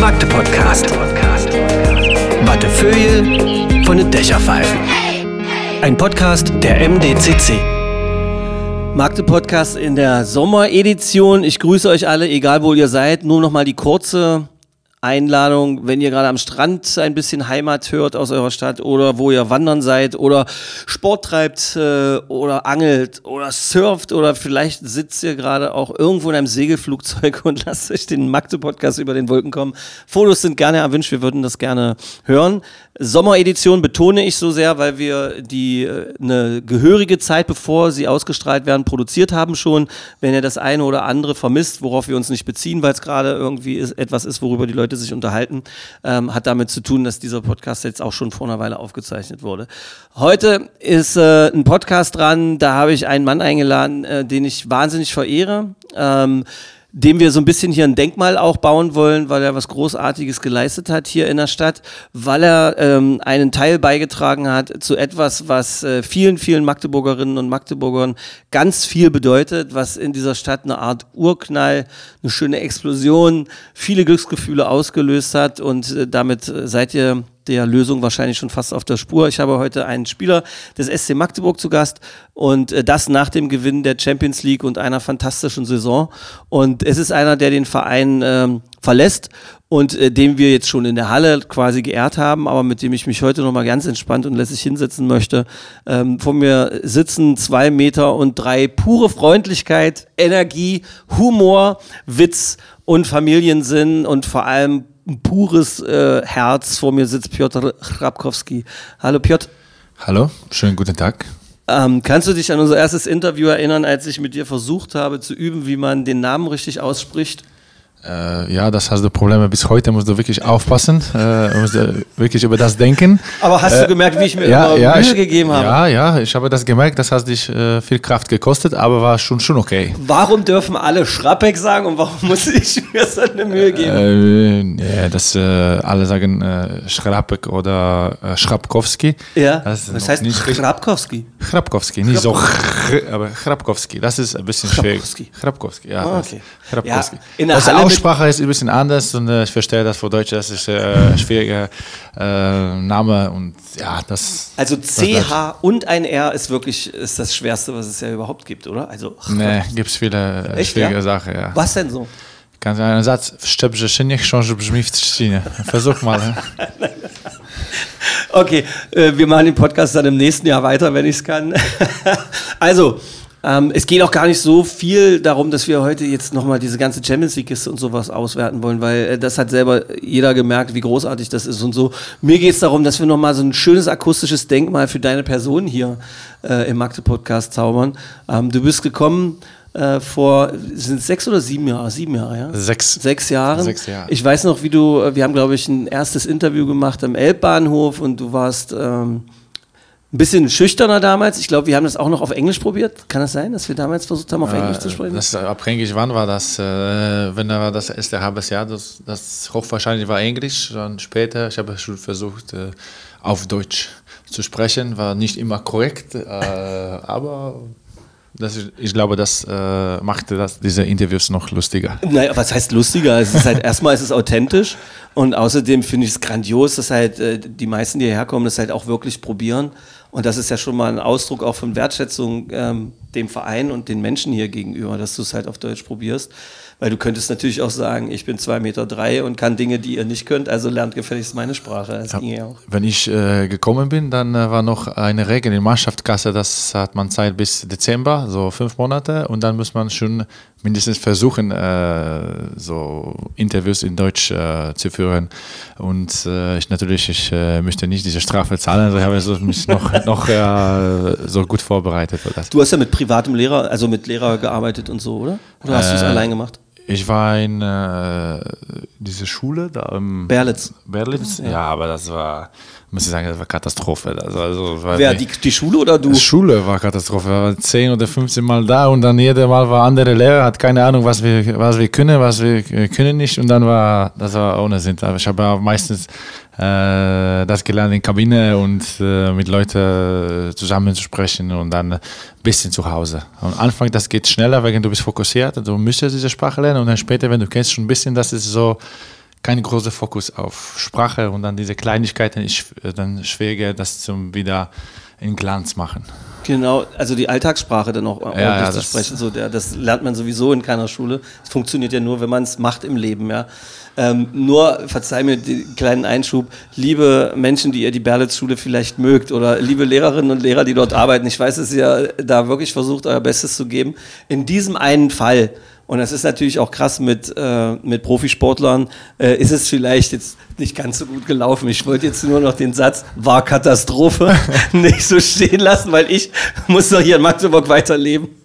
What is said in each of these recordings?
Magde Podcast. Wattefeuille von den Dächerpfeifen. Ein Podcast der MDCC. Magde Podcast in der Sommeredition. Ich grüße euch alle, egal wo ihr seid. Nur noch mal die kurze Einladung, wenn ihr gerade am Strand ein bisschen Heimat hört aus eurer Stadt oder wo ihr wandern seid oder Sport treibt äh, oder angelt oder surft oder vielleicht sitzt ihr gerade auch irgendwo in einem Segelflugzeug und lasst euch den Magde-Podcast über den Wolken kommen. Fotos sind gerne erwünscht, wir würden das gerne hören. Sommeredition betone ich so sehr, weil wir die äh, eine gehörige Zeit, bevor sie ausgestrahlt werden, produziert haben schon. Wenn ihr das eine oder andere vermisst, worauf wir uns nicht beziehen, weil es gerade irgendwie ist, etwas ist, worüber die Leute sich unterhalten, ähm, hat damit zu tun, dass dieser Podcast jetzt auch schon vor einer Weile aufgezeichnet wurde. Heute ist äh, ein Podcast dran, da habe ich einen Mann eingeladen, äh, den ich wahnsinnig verehre. Ähm, dem wir so ein bisschen hier ein Denkmal auch bauen wollen, weil er was Großartiges geleistet hat hier in der Stadt, weil er ähm, einen Teil beigetragen hat zu etwas, was äh, vielen, vielen Magdeburgerinnen und Magdeburgern ganz viel bedeutet, was in dieser Stadt eine Art Urknall, eine schöne Explosion, viele Glücksgefühle ausgelöst hat. Und äh, damit äh, seid ihr der Lösung wahrscheinlich schon fast auf der Spur. Ich habe heute einen Spieler des SC Magdeburg zu Gast und äh, das nach dem Gewinn der Champions League und einer fantastischen Saison. Und es ist einer, der den Verein ähm, verlässt und äh, den wir jetzt schon in der Halle quasi geehrt haben, aber mit dem ich mich heute nochmal ganz entspannt und lässig hinsetzen möchte. Ähm, vor mir sitzen zwei Meter und drei pure Freundlichkeit, Energie, Humor, Witz und Familiensinn und vor allem ein pures äh, Herz. Vor mir sitzt Piotr Chrapkowski. Hallo Piotr. Hallo, schönen guten Tag. Ähm, kannst du dich an unser erstes Interview erinnern, als ich mit dir versucht habe zu üben, wie man den Namen richtig ausspricht? Äh, ja, das hast du Probleme. Bis heute musst du wirklich aufpassen, äh, musst du wirklich über das denken. Aber hast du gemerkt, wie ich mir immer Mühe ich, gegeben habe? Ja, ja, ich habe das gemerkt, das hat dich äh, viel Kraft gekostet, aber war schon, schon okay. Warum dürfen alle Schrappeck sagen und warum muss ich mir so eine Mühe geben? Äh, ja, dass äh, alle sagen äh, Schrappek oder äh, Schrapkowski. Ja, das, das heißt nicht richtig- Chrapkowski. Chrapkowski, nicht so, aber Chrapkowski, das ist ein bisschen schwierig. Chrapkowski. Chrapkowski, ja. Ah, okay. Chrapkowski. Ja, in der Halle Aussprache ist ein bisschen anders und äh, ich verstehe das für Deutsch, das ist äh, ein schwieriger äh, Name und ja, das. Also. CH und ein R ist wirklich ist das Schwerste, was es ja überhaupt gibt, oder? Also Nee, gibt es viele äh, Echt, schwierige ja? Sachen, ja. Was denn so? Ganz einen Satz, szczebrze się niech książę brzmi w trzcinie. Versuch mal. Okay, äh, wir machen den Podcast dann im nächsten Jahr weiter, wenn ich es kann. also, ähm, es geht auch gar nicht so viel darum, dass wir heute jetzt nochmal diese ganze Champions League-Kiste und sowas auswerten wollen, weil äh, das hat selber jeder gemerkt, wie großartig das ist und so. Mir geht es darum, dass wir nochmal so ein schönes akustisches Denkmal für deine Person hier äh, im Magde-Podcast zaubern. Ähm, du bist gekommen äh, vor, sind es sechs oder sieben Jahre? Sieben Jahre, ja? Sechs. Sechs Jahren. Sechs Jahre. Ich weiß noch, wie du, äh, wir haben, glaube ich, ein erstes Interview gemacht am Elbbahnhof und du warst ähm, ein bisschen schüchterner damals. Ich glaube, wir haben das auch noch auf Englisch probiert. Kann das sein, dass wir damals versucht haben, auf Englisch zu sprechen? Äh, Das ist abhängig, wann war das? Äh, wenn da war das erste halbes Jahr, das, das hochwahrscheinlich war Englisch. Dann später, ich habe schon versucht, äh, auf Deutsch zu sprechen. War nicht immer korrekt, äh, aber das, ich glaube, das äh, machte das, diese Interviews noch lustiger. Naja, was heißt lustiger? Es ist halt erstmal ist es authentisch und außerdem finde ich es grandios, dass halt äh, die meisten, die hierher kommen, das halt auch wirklich probieren. Und das ist ja schon mal ein Ausdruck auch von Wertschätzung ähm, dem Verein und den Menschen hier gegenüber, dass du es halt auf Deutsch probierst. Weil du könntest natürlich auch sagen, ich bin zwei Meter drei und kann Dinge, die ihr nicht könnt, also lernt gefälligst meine Sprache. Das ging ja auch. Wenn ich äh, gekommen bin, dann äh, war noch eine Regel in Mannschaftskasse, das hat man Zeit bis Dezember, so fünf Monate, und dann muss man schon mindestens versuchen, äh, so Interviews in Deutsch äh, zu führen. Und äh, ich natürlich, ich äh, möchte nicht diese Strafe zahlen, also ich habe mich noch, noch äh, so gut vorbereitet für das. Du hast ja mit privatem Lehrer, also mit Lehrer gearbeitet und so, oder? Oder hast du es Äh, allein gemacht? Ich war in äh, diese Schule da im Berlitz. Berlitz, ja. aber das war muss ich sagen, das war Katastrophe. Also, also, Wer, die, die, Schule oder du? die Schule war Katastrophe. Wir waren 10 oder 15 Mal da und dann jedes Mal war andere Lehrer, hat keine Ahnung, was wir, was wir können, was wir äh, können nicht. Und dann war, das war ohne Sinn. Aber ich habe meistens äh, das gelernt in Kabine und äh, mit Leuten zusammen zu sprechen und dann ein bisschen zu Hause. Am Anfang, das geht schneller, weil du bist fokussiert, du müsstest diese Sprache lernen und dann später, wenn du kennst schon ein bisschen, das ist so kein großer Fokus auf Sprache und dann diese Kleinigkeiten ist dann schwieriger, das zum wieder in Glanz machen. Genau, also die Alltagssprache dann auch ordentlich ja, zu das- sprechen. So, der, das lernt man sowieso in keiner Schule. Es funktioniert ja nur, wenn man es macht im Leben, ja. Ähm, nur, verzeih mir den kleinen Einschub, liebe Menschen, die ihr die Berlitz-Schule vielleicht mögt oder liebe Lehrerinnen und Lehrer, die dort arbeiten, ich weiß, dass ihr da wirklich versucht, euer Bestes zu geben. In diesem einen Fall, und das ist natürlich auch krass mit, äh, mit Profisportlern, äh, ist es vielleicht jetzt nicht ganz so gut gelaufen. Ich wollte jetzt nur noch den Satz, war Katastrophe, nicht so stehen lassen, weil ich muss noch hier in Magdeburg weiterleben.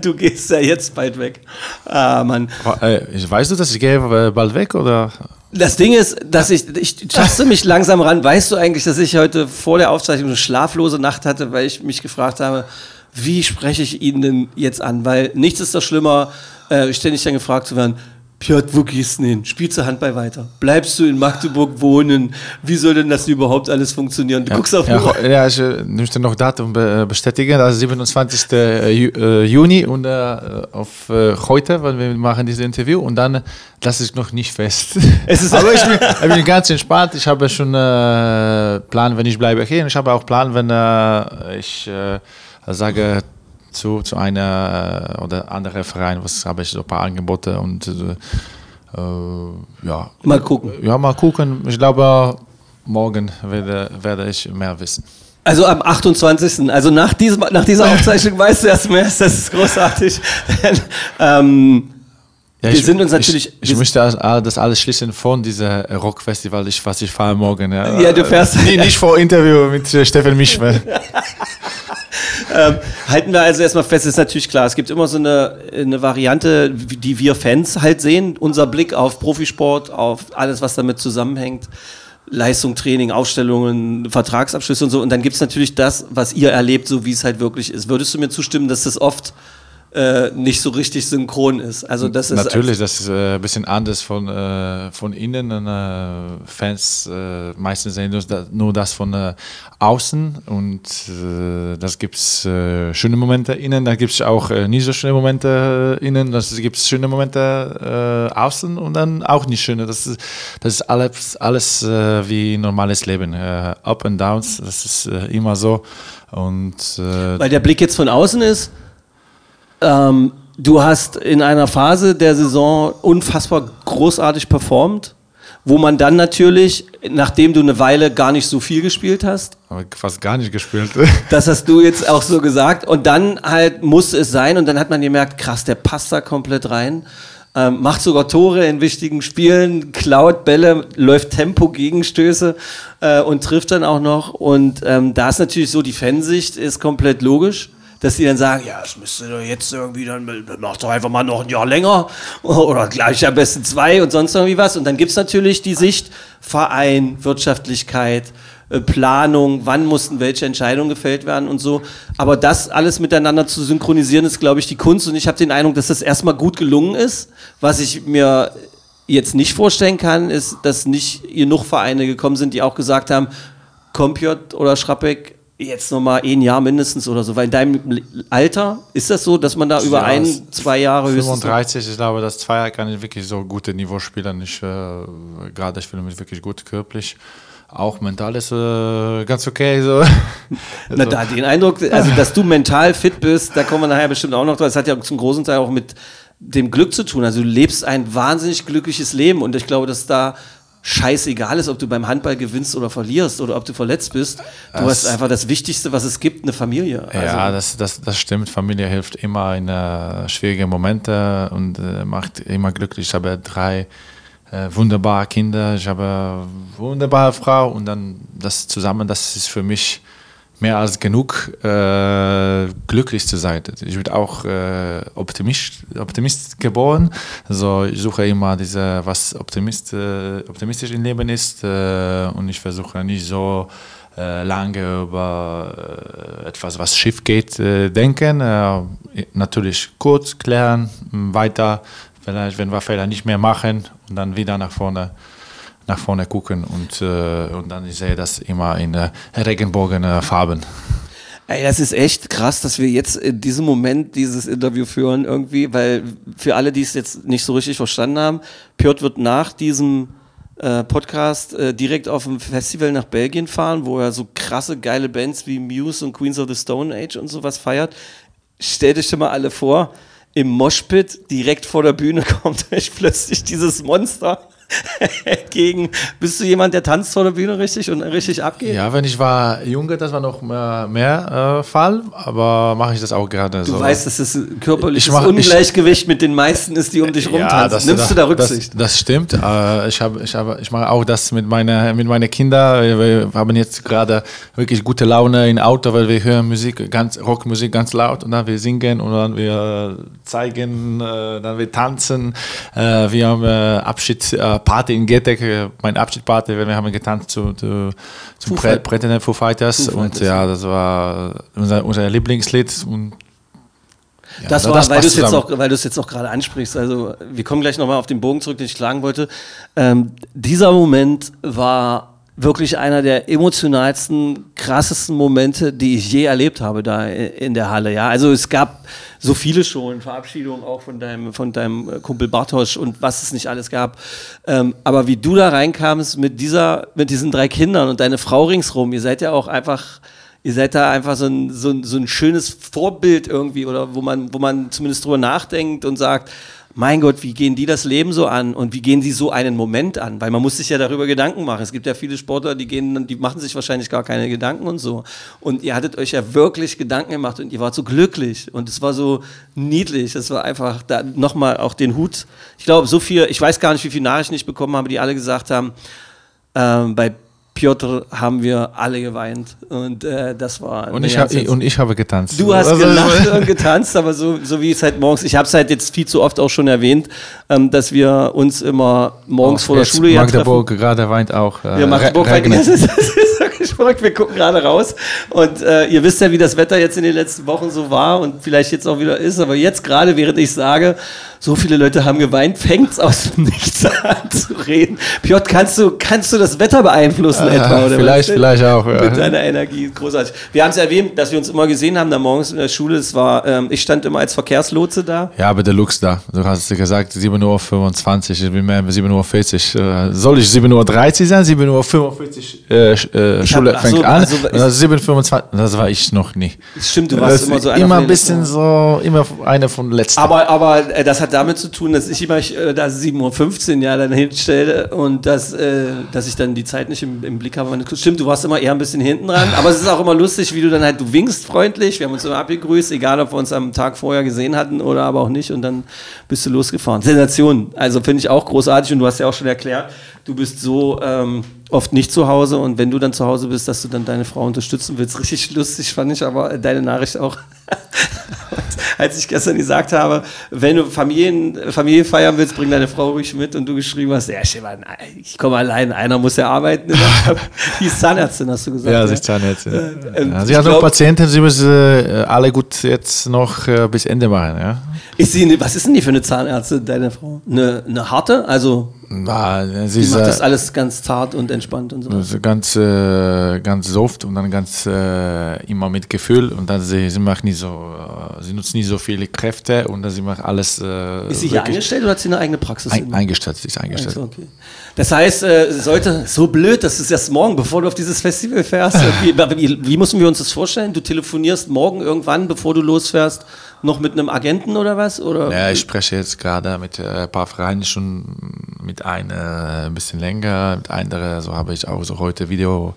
Du gehst ja jetzt bald weg. Ah, Mann. Äh, weißt du, dass ich gehe äh, bald weg oder? Das Ding ist, dass ich, ich taste mich langsam ran. Weißt du eigentlich, dass ich heute vor der Aufzeichnung eine schlaflose Nacht hatte, weil ich mich gefragt habe, wie spreche ich ihn denn jetzt an? Weil nichts ist doch schlimmer, äh, ständig dann gefragt zu werden, Piotr, wo gehst du denn hin? Spielst du Handball weiter? Bleibst du in Magdeburg wohnen? Wie soll denn das überhaupt alles funktionieren? Du guckst auf ja, ja, ich äh, möchte noch Datum be bestätigen. Ist 27. Ju äh, Juni und äh, auf äh, heute, weil wir machen dieses Interview und dann lasse ich noch nicht fest. Es ist- Aber ich bin, ich bin ganz entspannt. Ich habe schon äh, Plan, wenn ich bleibe hier. Und ich habe auch Plan, wenn äh, ich äh, sage zu, zu einer äh, oder anderen Verein, was habe ich so ein paar Angebote und äh, äh, ja. Mal gucken. Ja, mal gucken. Ich glaube, morgen werde, werde ich mehr wissen. Also am 28. Also nach, diesem, nach dieser Aufzeichnung weißt du erst mehr. Das ist großartig. ähm, Ja, Wir ich, sind uns natürlich- Ich, ich möchte das, alles schließen von diesem Rockfestival, ich, was ich fahre morgen. Ja, Ja, du fährst- Nee, nicht vor Interview mit äh, Stefan Mischwell. Ähm, halten wir also erstmal fest, ist natürlich klar, es gibt immer so eine, eine Variante, die wir Fans halt sehen, unser Blick auf Profisport, auf alles, was damit zusammenhängt. Leistung, Training, Ausstellungen, Vertragsabschlüsse und so. Und dann gibt es natürlich das, was ihr erlebt, so wie es halt wirklich ist. Würdest du mir zustimmen, dass das oft äh, nicht so richtig synchron ist? Also das ist Natürlich, das ist äh, ein bisschen anders von, äh, von innen. Und, äh, Fans äh, meistens sehen nur, da- nur das von äh, außen und das gibt es schöne Momente innen, da gibt es auch nicht so schöne Momente innen, das gibt es schöne Momente außen und dann auch nicht schöne. Das ist, das ist alles, alles wie normales Leben. Up and Downs, das ist immer so. Und Weil der Blick jetzt von außen ist, ähm, du hast in einer Phase der Saison unfassbar großartig performt, wo man dann natürlich, nachdem du eine Weile gar nicht so viel gespielt hast, habe fast gar nicht gespielt. das hast du jetzt auch so gesagt, und dann halt musste es sein, und dann hat man gemerkt, krass, der passt da komplett rein. Ähm, macht sogar Tore in wichtigen Spielen, klaut Bälle, läuft Tempo, Gegenstöße äh, und trifft dann auch noch. Und ähm, da ist natürlich so, die Fansicht ist komplett logisch, dass die dann sagen, ja, es müsste doch jetzt irgendwie, dann mach doch einfach mal noch ein Jahr länger oder gleich am besten zwei und sonst irgendwie was. Und dann gibt es natürlich die Sicht Verein, Wirtschaftlichkeit, äh, Planung, wann mussten welche Entscheidungen gefällt werden und so. Aber das alles miteinander zu synchronisieren, ist, glaube ich, die Kunst. Und ich habe den Eindruck, dass das erstmal gut gelungen ist. Was ich mir jetzt nicht vorstellen kann, ist, dass nicht genug Vereine gekommen sind, die auch gesagt haben, Kompiot oder Schrappeck, jetzt nochmal ein Jahr mindestens oder so. Weil in deinem Alter ist das so, dass man da über Ja, ein, zwei Jahre höchstens... 35, ich glaube, das zwei Jahre kann ich wirklich so gute Niveau spielen. Ich, äh, gerade ich fühle mich wirklich gut körperlich. Auch mental ist äh, ganz okay. So. Na, da den Eindruck, also dass du mental fit bist, da kommen wir nachher bestimmt auch noch drauf. Das hat ja zum großen Teil auch mit dem Glück zu tun. Also du lebst ein wahnsinnig glückliches Leben und ich glaube, dass da scheißegal ist, ob du beim Handball gewinnst oder verlierst oder ob du verletzt bist. Du Das- hast einfach das Wichtigste, was es gibt, eine Familie. Ja, Also, das, das, das stimmt. Familie hilft immer in äh, schwierigen Momenten und äh, macht immer glücklich. Ich habe drei äh, wunderbare Kinder, ich habe eine wunderbare Frau und dann das zusammen, das ist für mich mehr als genug. Äh, glücklich zu sein. Ich bin auch äh, Optimist, Optimist geboren. Also ich suche immer diese, was Optimist, äh, optimistisch im Leben ist äh, und ich versuche nicht so äh, lange über äh, etwas, was schief geht, denken. Natürlich kurz klären, weiter, vielleicht, wenn wir Fehler nicht mehr machen und dann wieder nach vorne nach vorne gucken und, äh, und dann ich sehe das immer in äh, Regenbogenfarben. Ey, das ist echt krass, dass wir jetzt in diesem Moment dieses Interview führen irgendwie, weil für alle, die es jetzt nicht so richtig verstanden haben, Piotr wird nach diesem äh, Podcast äh, direkt auf ein Festival nach Belgien fahren, wo er so krasse, geile Bands wie Muse und Queens of the Stone Age und sowas feiert. Stellt euch mal alle vor, im Moshpit direkt vor der Bühne kommt euch plötzlich dieses Monster gegen. Bist du jemand, der tanzt vor der Bühne richtig und richtig abgeht? Ja, wenn ich war Junge, das war noch mehr, mehr äh, Fall, aber mache ich das auch gerade Du so. weißt, dass ein körperliches Ich mach- ich- Ungleichgewicht mit den meisten ist, die um dich rumtanzen. das- Nimmst das, du da Rücksicht? Das, das stimmt. Äh, ich, ich, ich mache auch das mit meinen mit meine Kindern. Wir, wir haben jetzt gerade wirklich gute Laune im Auto, weil wir hören Musik, ganz, Rockmusik ganz laut und dann wir singen und dann wir zeigen, äh, dann wir tanzen. Äh, wir haben äh, Abschiedsparty in Getek, äh, mein Abschiedsparty, wir haben getanzt zu, zu, zu Foo Pre Pretender Foo Fighters. Foo und ja, das war unser, unser Lieblingslied. Und ja, Das da- war, weil du es jetzt auch, weil du es jetzt auch gerade ansprichst. Also wir kommen gleich nochmal auf den Bogen zurück, den ich schlagen wollte. Ähm, dieser Moment war wirklich einer der emotionalsten, krassesten Momente, die ich je erlebt habe da in der Halle. Ja, also es gab so viele schon Verabschiedungen auch von deinem, von deinem äh, Kumpel Bartosch und was es nicht alles gab. Ähm, aber wie du da reinkamst mit dieser, mit diesen drei Kindern und deine Frau ringsrum, ihr seid ja auch einfach Ihr seid da einfach so ein, so, ein, so ein schönes Vorbild irgendwie oder wo man, wo man zumindest drüber nachdenkt und sagt, mein Gott, wie gehen die das Leben so an und wie gehen die so einen Moment an? Weil man muss sich ja darüber Gedanken machen. Es gibt ja viele Sportler, die gehen, die machen sich wahrscheinlich gar keine Gedanken und so. Und ihr hattet euch ja wirklich Gedanken gemacht und ihr wart so glücklich und es war so niedlich. Es war einfach da nochmal auch den Hut. Ich glaube, so viel, ich weiß gar nicht, wie viele Nachrichten ich bekommen habe, die alle gesagt haben, ähm, bei Piotr haben wir alle geweint und äh, das war Und ich, hab, ganz- und ich habe getanzt. Du hast Also- gelacht und getanzt, aber so, so wie es halt morgens, ich habe es halt jetzt viel zu oft auch schon erwähnt, ähm, dass wir uns immer morgens vor der Schule ja treffen. Magdeburg gerade weint auch. Äh, Ja, Magdeburg, regnet. das, ist, das ist verrückt. Wir gucken gerade raus und äh, ihr wisst ja, wie das Wetter jetzt in den letzten Wochen so war und vielleicht jetzt auch wieder ist. Aber jetzt gerade, während ich sage, so viele Leute haben geweint, fängt es aus dem Nichts an zu reden. Piotr, kannst du, kannst du das Wetter beeinflussen etwa? Oder vielleicht, vielleicht auch. Ja. Mit deiner Energie, großartig. Wir haben es erwähnt, dass wir uns immer gesehen haben, da morgens in der Schule. Es war, ähm, ich stand immer als Verkehrslotse da. Ja, aber der Lux da. Du hast gesagt 7.25 Uhr, ich bin mehr 7.40 Uhr. Äh, Soll ich 7.30 Uhr sein? 7.45 Uhr äh, äh, Schule ach fängt so, an. also ist 7.25 Das war ich noch nie. Stimmt, du warst Das immer so einer immer ein bisschen so, immer einer von letzten. Aber, aber äh, das hat damit zu tun, dass ich immer äh, da 7.15 Uhr ja dann hinstelle und dass, äh, dass ich dann die Zeit nicht im, im Blick habe. Stimmt, du warst immer eher ein bisschen hinten dran, aber es ist auch immer lustig, wie du dann halt, du winkst freundlich, wir haben uns immer abgegrüßt, egal ob wir uns am Tag vorher gesehen hatten oder aber auch nicht und dann bist du losgefahren. Sensation, also finde ich auch großartig und du hast ja auch schon erklärt, du bist so ähm, oft nicht zu Hause und wenn du dann zu Hause bist, dass du dann deine Frau unterstützen willst. Richtig lustig fand ich aber äh, deine Nachricht auch. Als ich gestern gesagt habe, wenn du Familien, Familie feiern willst, bring deine Frau ruhig mit und du geschrieben hast, ja, Stefan, ich komme allein, einer muss ja arbeiten. Die ist Zahnärztin, hast du gesagt. ja, ne? sie ist Zahnärztin. ähm, ja, sie ich hat noch Patienten, sie müssen äh, alle gut jetzt noch äh, bis Ende machen. Ja? Ist sie, was ist denn die für eine Zahnärztin, deine Frau? Eine, eine harte? Also, Ah, sie die macht äh, das alles ganz zart und entspannt und so. Also ganz, äh, ganz soft und dann ganz äh, immer mit Gefühl und dann sie, sie macht nicht so, äh, sie nutzt nicht so viele Kräfte und dann sie macht alles. Äh, Ist sie hier eingestellt oder hat sie eine eigene Praxis? ein, eingestellt, sie ist eingestellt. Also, okay. Das heißt, äh, sollte so blöd, das ist erst morgen, bevor du auf dieses Festival fährst. Wie, wie, wie müssen wir uns das vorstellen? Du telefonierst morgen irgendwann, bevor du losfährst, noch mit einem Agenten oder was? Oder? Ja, ich spreche jetzt gerade mit äh, ein paar Vereinen schon mit einer ein bisschen länger, mit anderen, so habe ich auch so heute Video,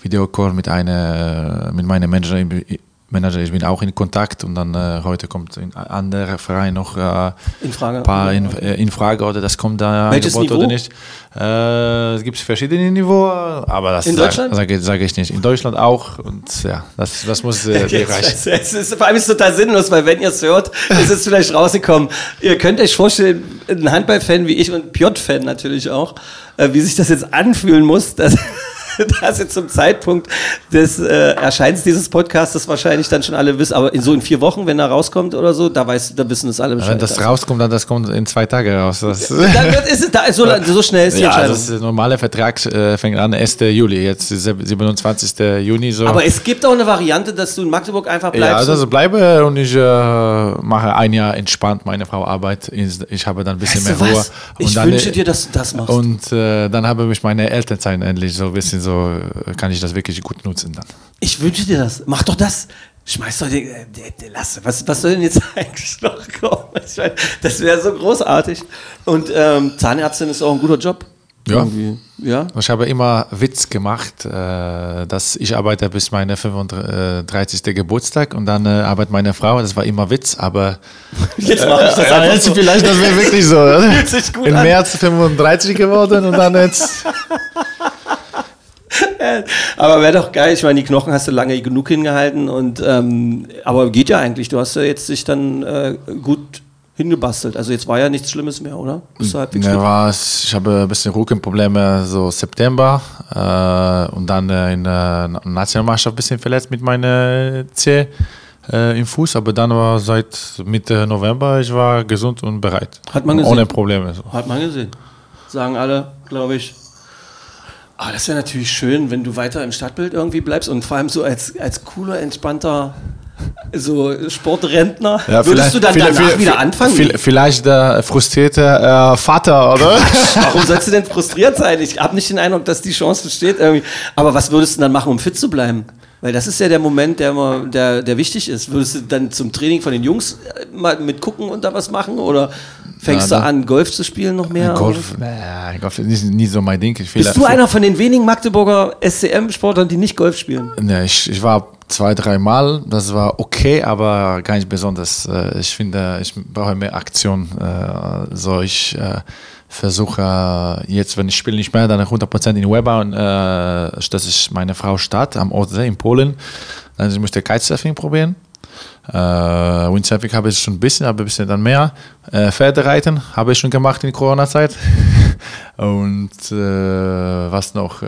Videocall mit einer, mit meiner Managerin, Manager, ich bin auch in Kontakt und dann äh, heute kommt ein anderer Verein noch äh, In Frage. ein paar in, äh, in Frage oder das kommt da Welches Angebot Niveau? oder nicht. Äh, es gibt verschiedene Niveaus, aber das In Deutschland? sage sag ich nicht. In Deutschland auch und ja, das, das muss äh, reichen. Es ist, vor allem ist es total sinnlos, weil wenn ihr es hört, ist es vielleicht rausgekommen. Ihr könnt euch vorstellen, ein Handballfan wie ich und Piotr-Fan natürlich auch, äh, wie sich das jetzt anfühlen muss, dass, dass ihr zum Zeitpunkt des äh, Erscheinens dieses Podcasts wahrscheinlich dann schon alle wissen, aber in so in vier Wochen, wenn er rauskommt oder so, da, weiß, da wissen es alle Bescheid. Wenn das rauskommt, dann das kommt in zwei Tagen raus. Das, dann wird, ist es da, so, so schnell ist die ja, Entscheidung. das ist, der normale Vertrag äh, fängt an 1. Juli, jetzt ist 27. Juni so. aber es gibt auch eine Variante, dass du in Magdeburg einfach bleibst. ja, also bleibe und ich äh, mache ein Jahr entspannt meine Frau Arbeit. Ich habe dann ein bisschen weißt mehr Ruhe. Ich dann, wünsche dir, dass du das machst. Und äh, dann habe ich meine Elternzeit endlich so ein bisschen so, äh, kann ich das wirklich gut nutzen dann. Ich wünsche dir das. Mach doch das. Schmeiß doch den, äh, lass. Was, was soll denn jetzt eigentlich noch kommen? Meine, das wäre so großartig. Und ähm, Zahnärztin ist auch ein guter Job. Ja. Irgendwie. Ja. Ich habe immer Witz gemacht, äh, dass ich arbeite bis meine 35. Geburtstag und dann äh, arbeitet meine Frau. Das war immer Witz, aber Jetzt mache ich das einfach jetzt so. vielleicht das wäre wirklich so. Fühlt sich gut Im an. März 35 geworden und dann jetzt. Aber wäre doch geil. Ich meine, die Knochen hast du lange genug hingehalten. Und, ähm, aber geht ja eigentlich. Du hast ja jetzt dich dann äh, gut hingebastelt. Also jetzt war ja nichts Schlimmes mehr, oder? Ja, war, ich habe ein bisschen Rückenprobleme so September äh, und dann äh, in der Na- Nationalmannschaft ein bisschen verletzt mit meiner Zeh äh, im Fuß, aber dann war seit Mitte November ich war gesund und bereit. Hat man gesehen. Ohne Probleme. So. Hat man gesehen. Sagen alle, glaube ich. Aber das wäre natürlich schön, wenn du weiter im Stadtbild irgendwie bleibst und vor allem so als, als cooler, entspannter so Sportrentner. Würdest du dann danach wieder anfangen? Viel, vielleicht der frustrierte äh, Vater, oder? Warum sollst du denn frustriert sein? Ich habe nicht den Eindruck, dass die Chance besteht irgendwie. Aber was würdest du dann machen, um fit zu bleiben? Weil das ist ja der Moment, der, immer, der, der wichtig ist. Würdest du dann zum Training von den Jungs mal mitgucken und da was machen? Oder fängst Ja, du an, Golf zu spielen noch mehr? Golf, äh, Golf ist nicht, nicht so mein Ding. Bist du einer von den wenigen Magdeburger SCM-Sportlern, die nicht Golf spielen? Ne, ich, ich war zwei, drei Mal, das war okay, aber gar nicht besonders. Äh, Ich finde, ich brauche mehr Aktion. Äh, So, ich äh, versuche jetzt, wenn ich spiele nicht mehr, dann 100% in Weber und das ist meine Frau Stadt am Ostsee in Polen. Dann ich möchte Kitesurfing probieren. Äh, Windsurfing habe ich schon ein bisschen, aber ein bisschen dann mehr. Äh, Pferdereiten habe ich schon gemacht in Corona-Zeit. Und äh, was noch? Äh,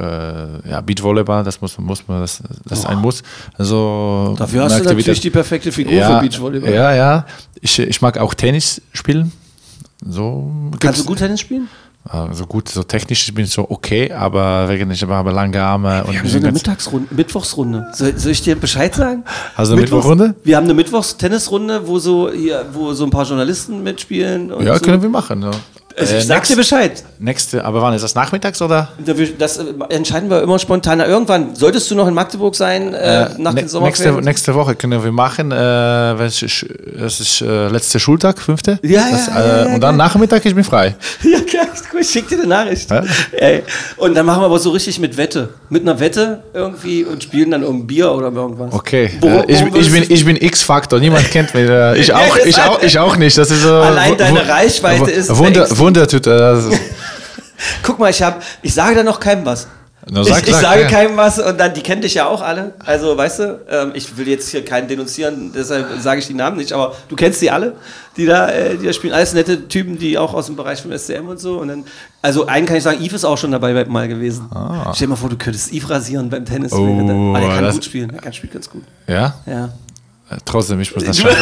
ja, Beachvolleyball, das muss, muss man, das, das ist ein Muss. Also Dafür hast du Aktivität- natürlich die perfekte Figur ja, für Beachvolleyball. Ja, ja. Ich, ich mag auch Tennis spielen. So Kannst du gut Tennis spielen? Also gut, so technisch bin ich so okay, aber wegen ich habe lange Arme und Wir haben so eine Mittagsrunde, Mittwochsrunde. Soll, soll ich dir Bescheid sagen? Du eine Mittwochs- Mittwochsrunde? Wir haben eine Mittwochs-Tennisrunde, wo so hier, wo so ein paar Journalisten mitspielen. Ja, so. können wir machen. Ja. Also Äh, ich sag dir Bescheid. Nächste, aber wann ist das nachmittags oder? Das äh, entscheiden wir immer spontan. Irgendwann solltest du noch in Magdeburg sein äh, nach Ne- den Sommerferien. nächste, nächste Woche können wir machen. Äh, es ist- es ist äh, letzter Schultag, fünfte. Ja, das, ja, äh, ja, ja, Und dann Nachmittag, ich bin frei. Ja, klar. Ich schick dir eine Nachricht. Und dann machen wir aber so richtig mit Wette. Mit einer Wette irgendwie und spielen dann um Bier oder irgendwas. Okay. Wo- äh, ich, ich, bin, ich bin X-Faktor, niemand kennt mich. Äh, ich, auch, ich, auch, ich auch nicht. Das ist Allein deine Reichweite ist Wunder, Das ist- Guck mal, ich hab, ich sage da noch keinem was. Na, ich sag, ich sag, sage ja. keinem was und dann, die kennen dich ja auch alle. Also, weißt du, ähm, ich will jetzt hier keinen denunzieren, deshalb sage ich die Namen nicht, aber du kennst die alle, die da, äh, die da spielen. Alles nette Typen, die auch aus dem Bereich vom SCM und so. Und dann, also, einen kann ich sagen, Yves ist auch schon dabei mal gewesen. Stell dir mal vor, du könntest Yves rasieren beim Tennis. Ah. Oh, aber der kann gut spielen, der kann spielt ganz gut. Ja? Ja. Äh, Trotzdem, ich muss das schaffen.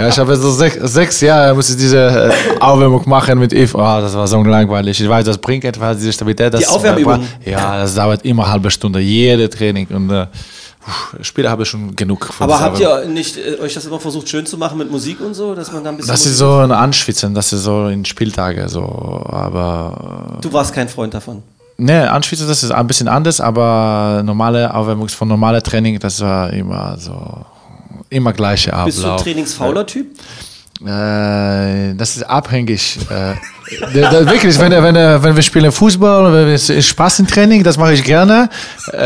Ja, ich habe so sech, sechs Jahre muss ich diese äh, Aufwärmung machen mit Eve. Oh, das war so langweilig. Ich weiß, das bringt etwas, diese Stabilität. Das, Die Aufwärmübung. äh, Ja, das dauert immer eine halbe Stunde, jede Training. Und äh, Später habe ich schon genug. von Aber habt ihr nicht äh, euch das immer versucht, schön zu machen mit Musik und so, dass man da ein bisschen. Das Musik ist so ein Anschwitzen, das ist so in Spieltage so. Aber Du warst kein Freund davon. Ne, Anschwitzen, das ist ein bisschen anders, aber normale Aufwärmung von normale Training, das war immer so, immer gleiche Ablauf. Bist du ein trainingsfauler Typ? Äh, das ist abhängig. Da, da, wirklich, wenn, wenn, wenn wir spielen Fußball, wenn es ist Spaß im Training, das mache ich gerne. Äh,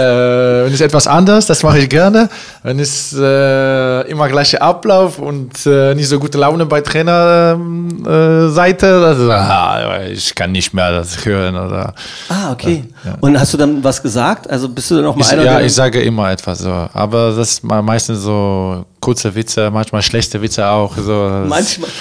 wenn es etwas anders, das mache ich gerne. Wenn es äh, immer gleicher Ablauf und äh, nicht so gute Laune bei Trainerseite, äh, ah, ich kann nicht mehr das hören. Oder, Ah, okay. Und hast du dann was gesagt? Also bist du dann auch mal ich, einer, ja, der- ich sage immer etwas so. Aber das ist me- meistens so kurze Witze, manchmal schlechte Witze auch. So. Manchmal.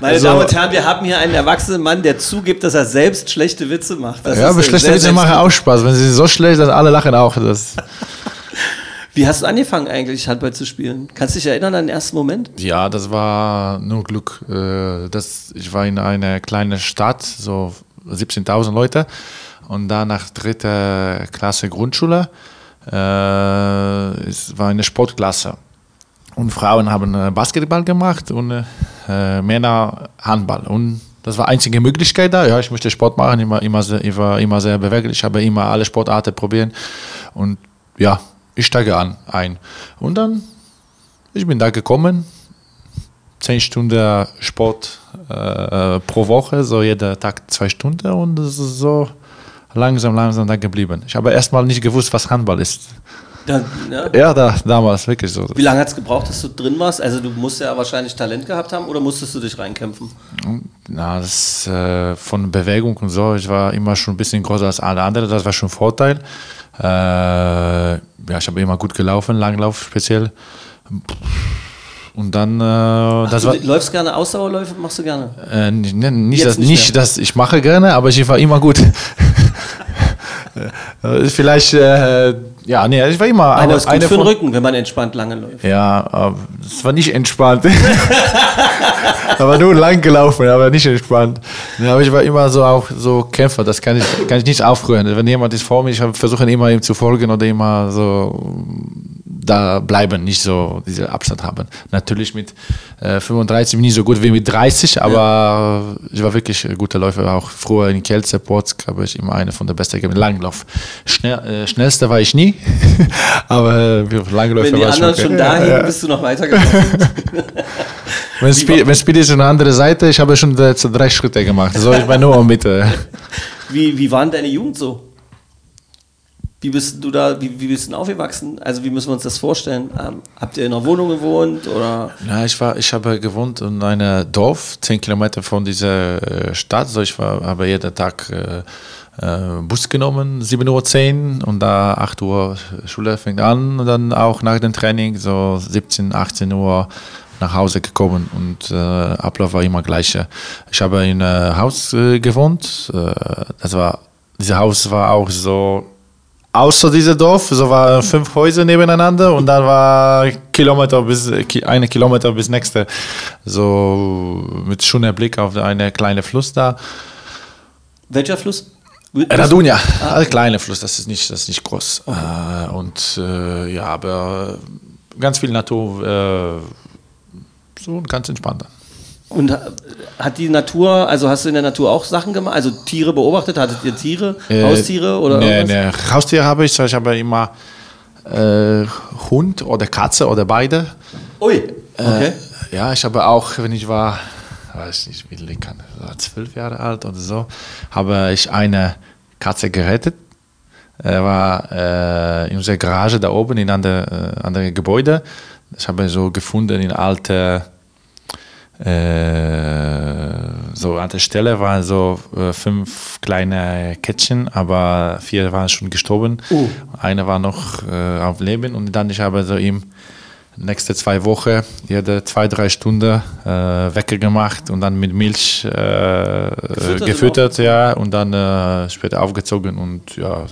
Meine Also- Damen und Herren, wir haben hier einen erwachsenen Mann, der zugibt, dass er selbst schlechte Witze macht. Das Ja, aber schlechte sehr Witze machen auch Spaß. Wenn sie sind so schlecht, dass alle lachen auch. Das, Wie hast du angefangen eigentlich Handball zu spielen? Kannst du dich erinnern an den ersten Moment? ja, das war nur Glück. Äh, Das, ich war in einer kleinen Stadt, so 17.000 Leute. Und dann nach dritter Klasse Grundschule, äh, es war eine Sportklasse. Und Frauen haben äh, Basketball gemacht und äh, Männer Handball. Und das war die einzige Möglichkeit da. Ja, ich möchte Sport machen, immer, immer, sehr, ich war immer sehr beweglich. Ich habe immer alle Sportarten probieren. Und ja, ich steige an, ein. Und dann, ich bin da gekommen. Zehn Stunden Sport äh, pro Woche, so jeden Tag zwei Stunden. Und das ist so langsam, langsam da geblieben. Ich habe erstmal nicht gewusst, was Handball ist. Dann, ja. Ja, da, damals wirklich so. Wie lange hat es gebraucht, dass du drin warst? Also du musst ja wahrscheinlich Talent gehabt haben oder musstest du dich reinkämpfen? Na, das äh, von Bewegung und so, ich war immer schon ein bisschen größer als alle anderen, das war schon ein Vorteil. Äh, ja, ich habe immer gut gelaufen, Langlauf speziell. Und dann, äh, das du war läufst gerne Ausdauerläufe, machst du gerne? äh, nicht, ne, nicht, das, nicht dass ich mache gerne, aber ich war immer gut. Äh, Vielleicht, äh, ja, nee, ich war immer Aber eine, es ist gut eine für den Rücken, wenn man entspannt lange läuft. Ja, aber es war nicht entspannt. aber nur lang gelaufen, aber nicht entspannt. Ja, aber ich war immer so auch so Kämpfer, das kann ich, kann ich nicht aufrühren. Wenn jemand ist vor mir, ich versuche immer ihm zu folgen oder immer so da bleiben, nicht so diesen Abstand haben. Natürlich mit äh, 35 bin ich so gut wie mit 30, aber ich war wirklich ein guter Läufer. Auch früher in Kielce, Potsdam habe ich immer eine von der besten gegeben. Langlauf. Schnell, äh, schnellster war ich nie, aber äh, Langläufer Wenn die anderen okay. schon da hingen, bist du noch weitergelaufen. Wenn Speed, wenn Speed ist an der anderen Seite, ich habe schon drei Schritte gemacht. So, ich war nur der Mitte. Wie, wie war denn deine Jugend so? Wie bist du da, wie, wie bist du aufgewachsen? Also wie müssen wir uns das vorstellen? Ähm, habt ihr in einer Wohnung gewohnt oder? Ja, ich, war, ich habe gewohnt in einem Dorf, zehn Kilometer von dieser äh, Stadt. So, ich war, habe jeden Tag äh, Bus genommen, 7.10 Uhr und da 8 Uhr Schule fängt an und dann auch nach dem Training so 17, 18 Uhr nach Hause gekommen und äh, Ablauf war immer gleiche. Ich habe in einem Haus äh, gewohnt. Äh, das war, dieses Haus war auch so außer diesem Dorf, so waren fünf Häuser nebeneinander und dann war Kilometer bis ki- eine Kilometer bis nächste. So mit schöner Blick auf einen kleinen Fluss da. Welcher Fluss? Radunia, ein kleiner Fluss, das ist nicht, das ist nicht groß. Äh, und äh, ja, aber ganz viel Natur, äh, so ganz entspannt. Und ha- hat die Natur, also hast du in der Natur auch Sachen gemacht? Also Tiere beobachtet? Hattet ihr Tiere, Äh, Haustiere oder nee, irgendwas? nee, Haustiere habe ich, ich habe immer äh, Hund oder Katze oder beide. Ui, okay. Äh, ja, ich habe auch, wenn ich war, weiß nicht, wie lange ich kann, war zwölf Jahre alt oder so, habe ich eine Katze gerettet. Er war äh, in unserer Garage da oben in einem äh, anderen Gebäude. Ich habe so gefunden in alte äh, so an der Stelle waren so äh, fünf kleine Kätzchen, aber vier waren schon gestorben. Oh. Eine war noch äh, auf Leben und dann ich habe so ihm nächste zwei Wochen jede zwei drei Stunden äh, Wecker gemacht und dann mit Milch äh, Gefüttert gefüttert, ja und dann äh, später aufgezogen und ja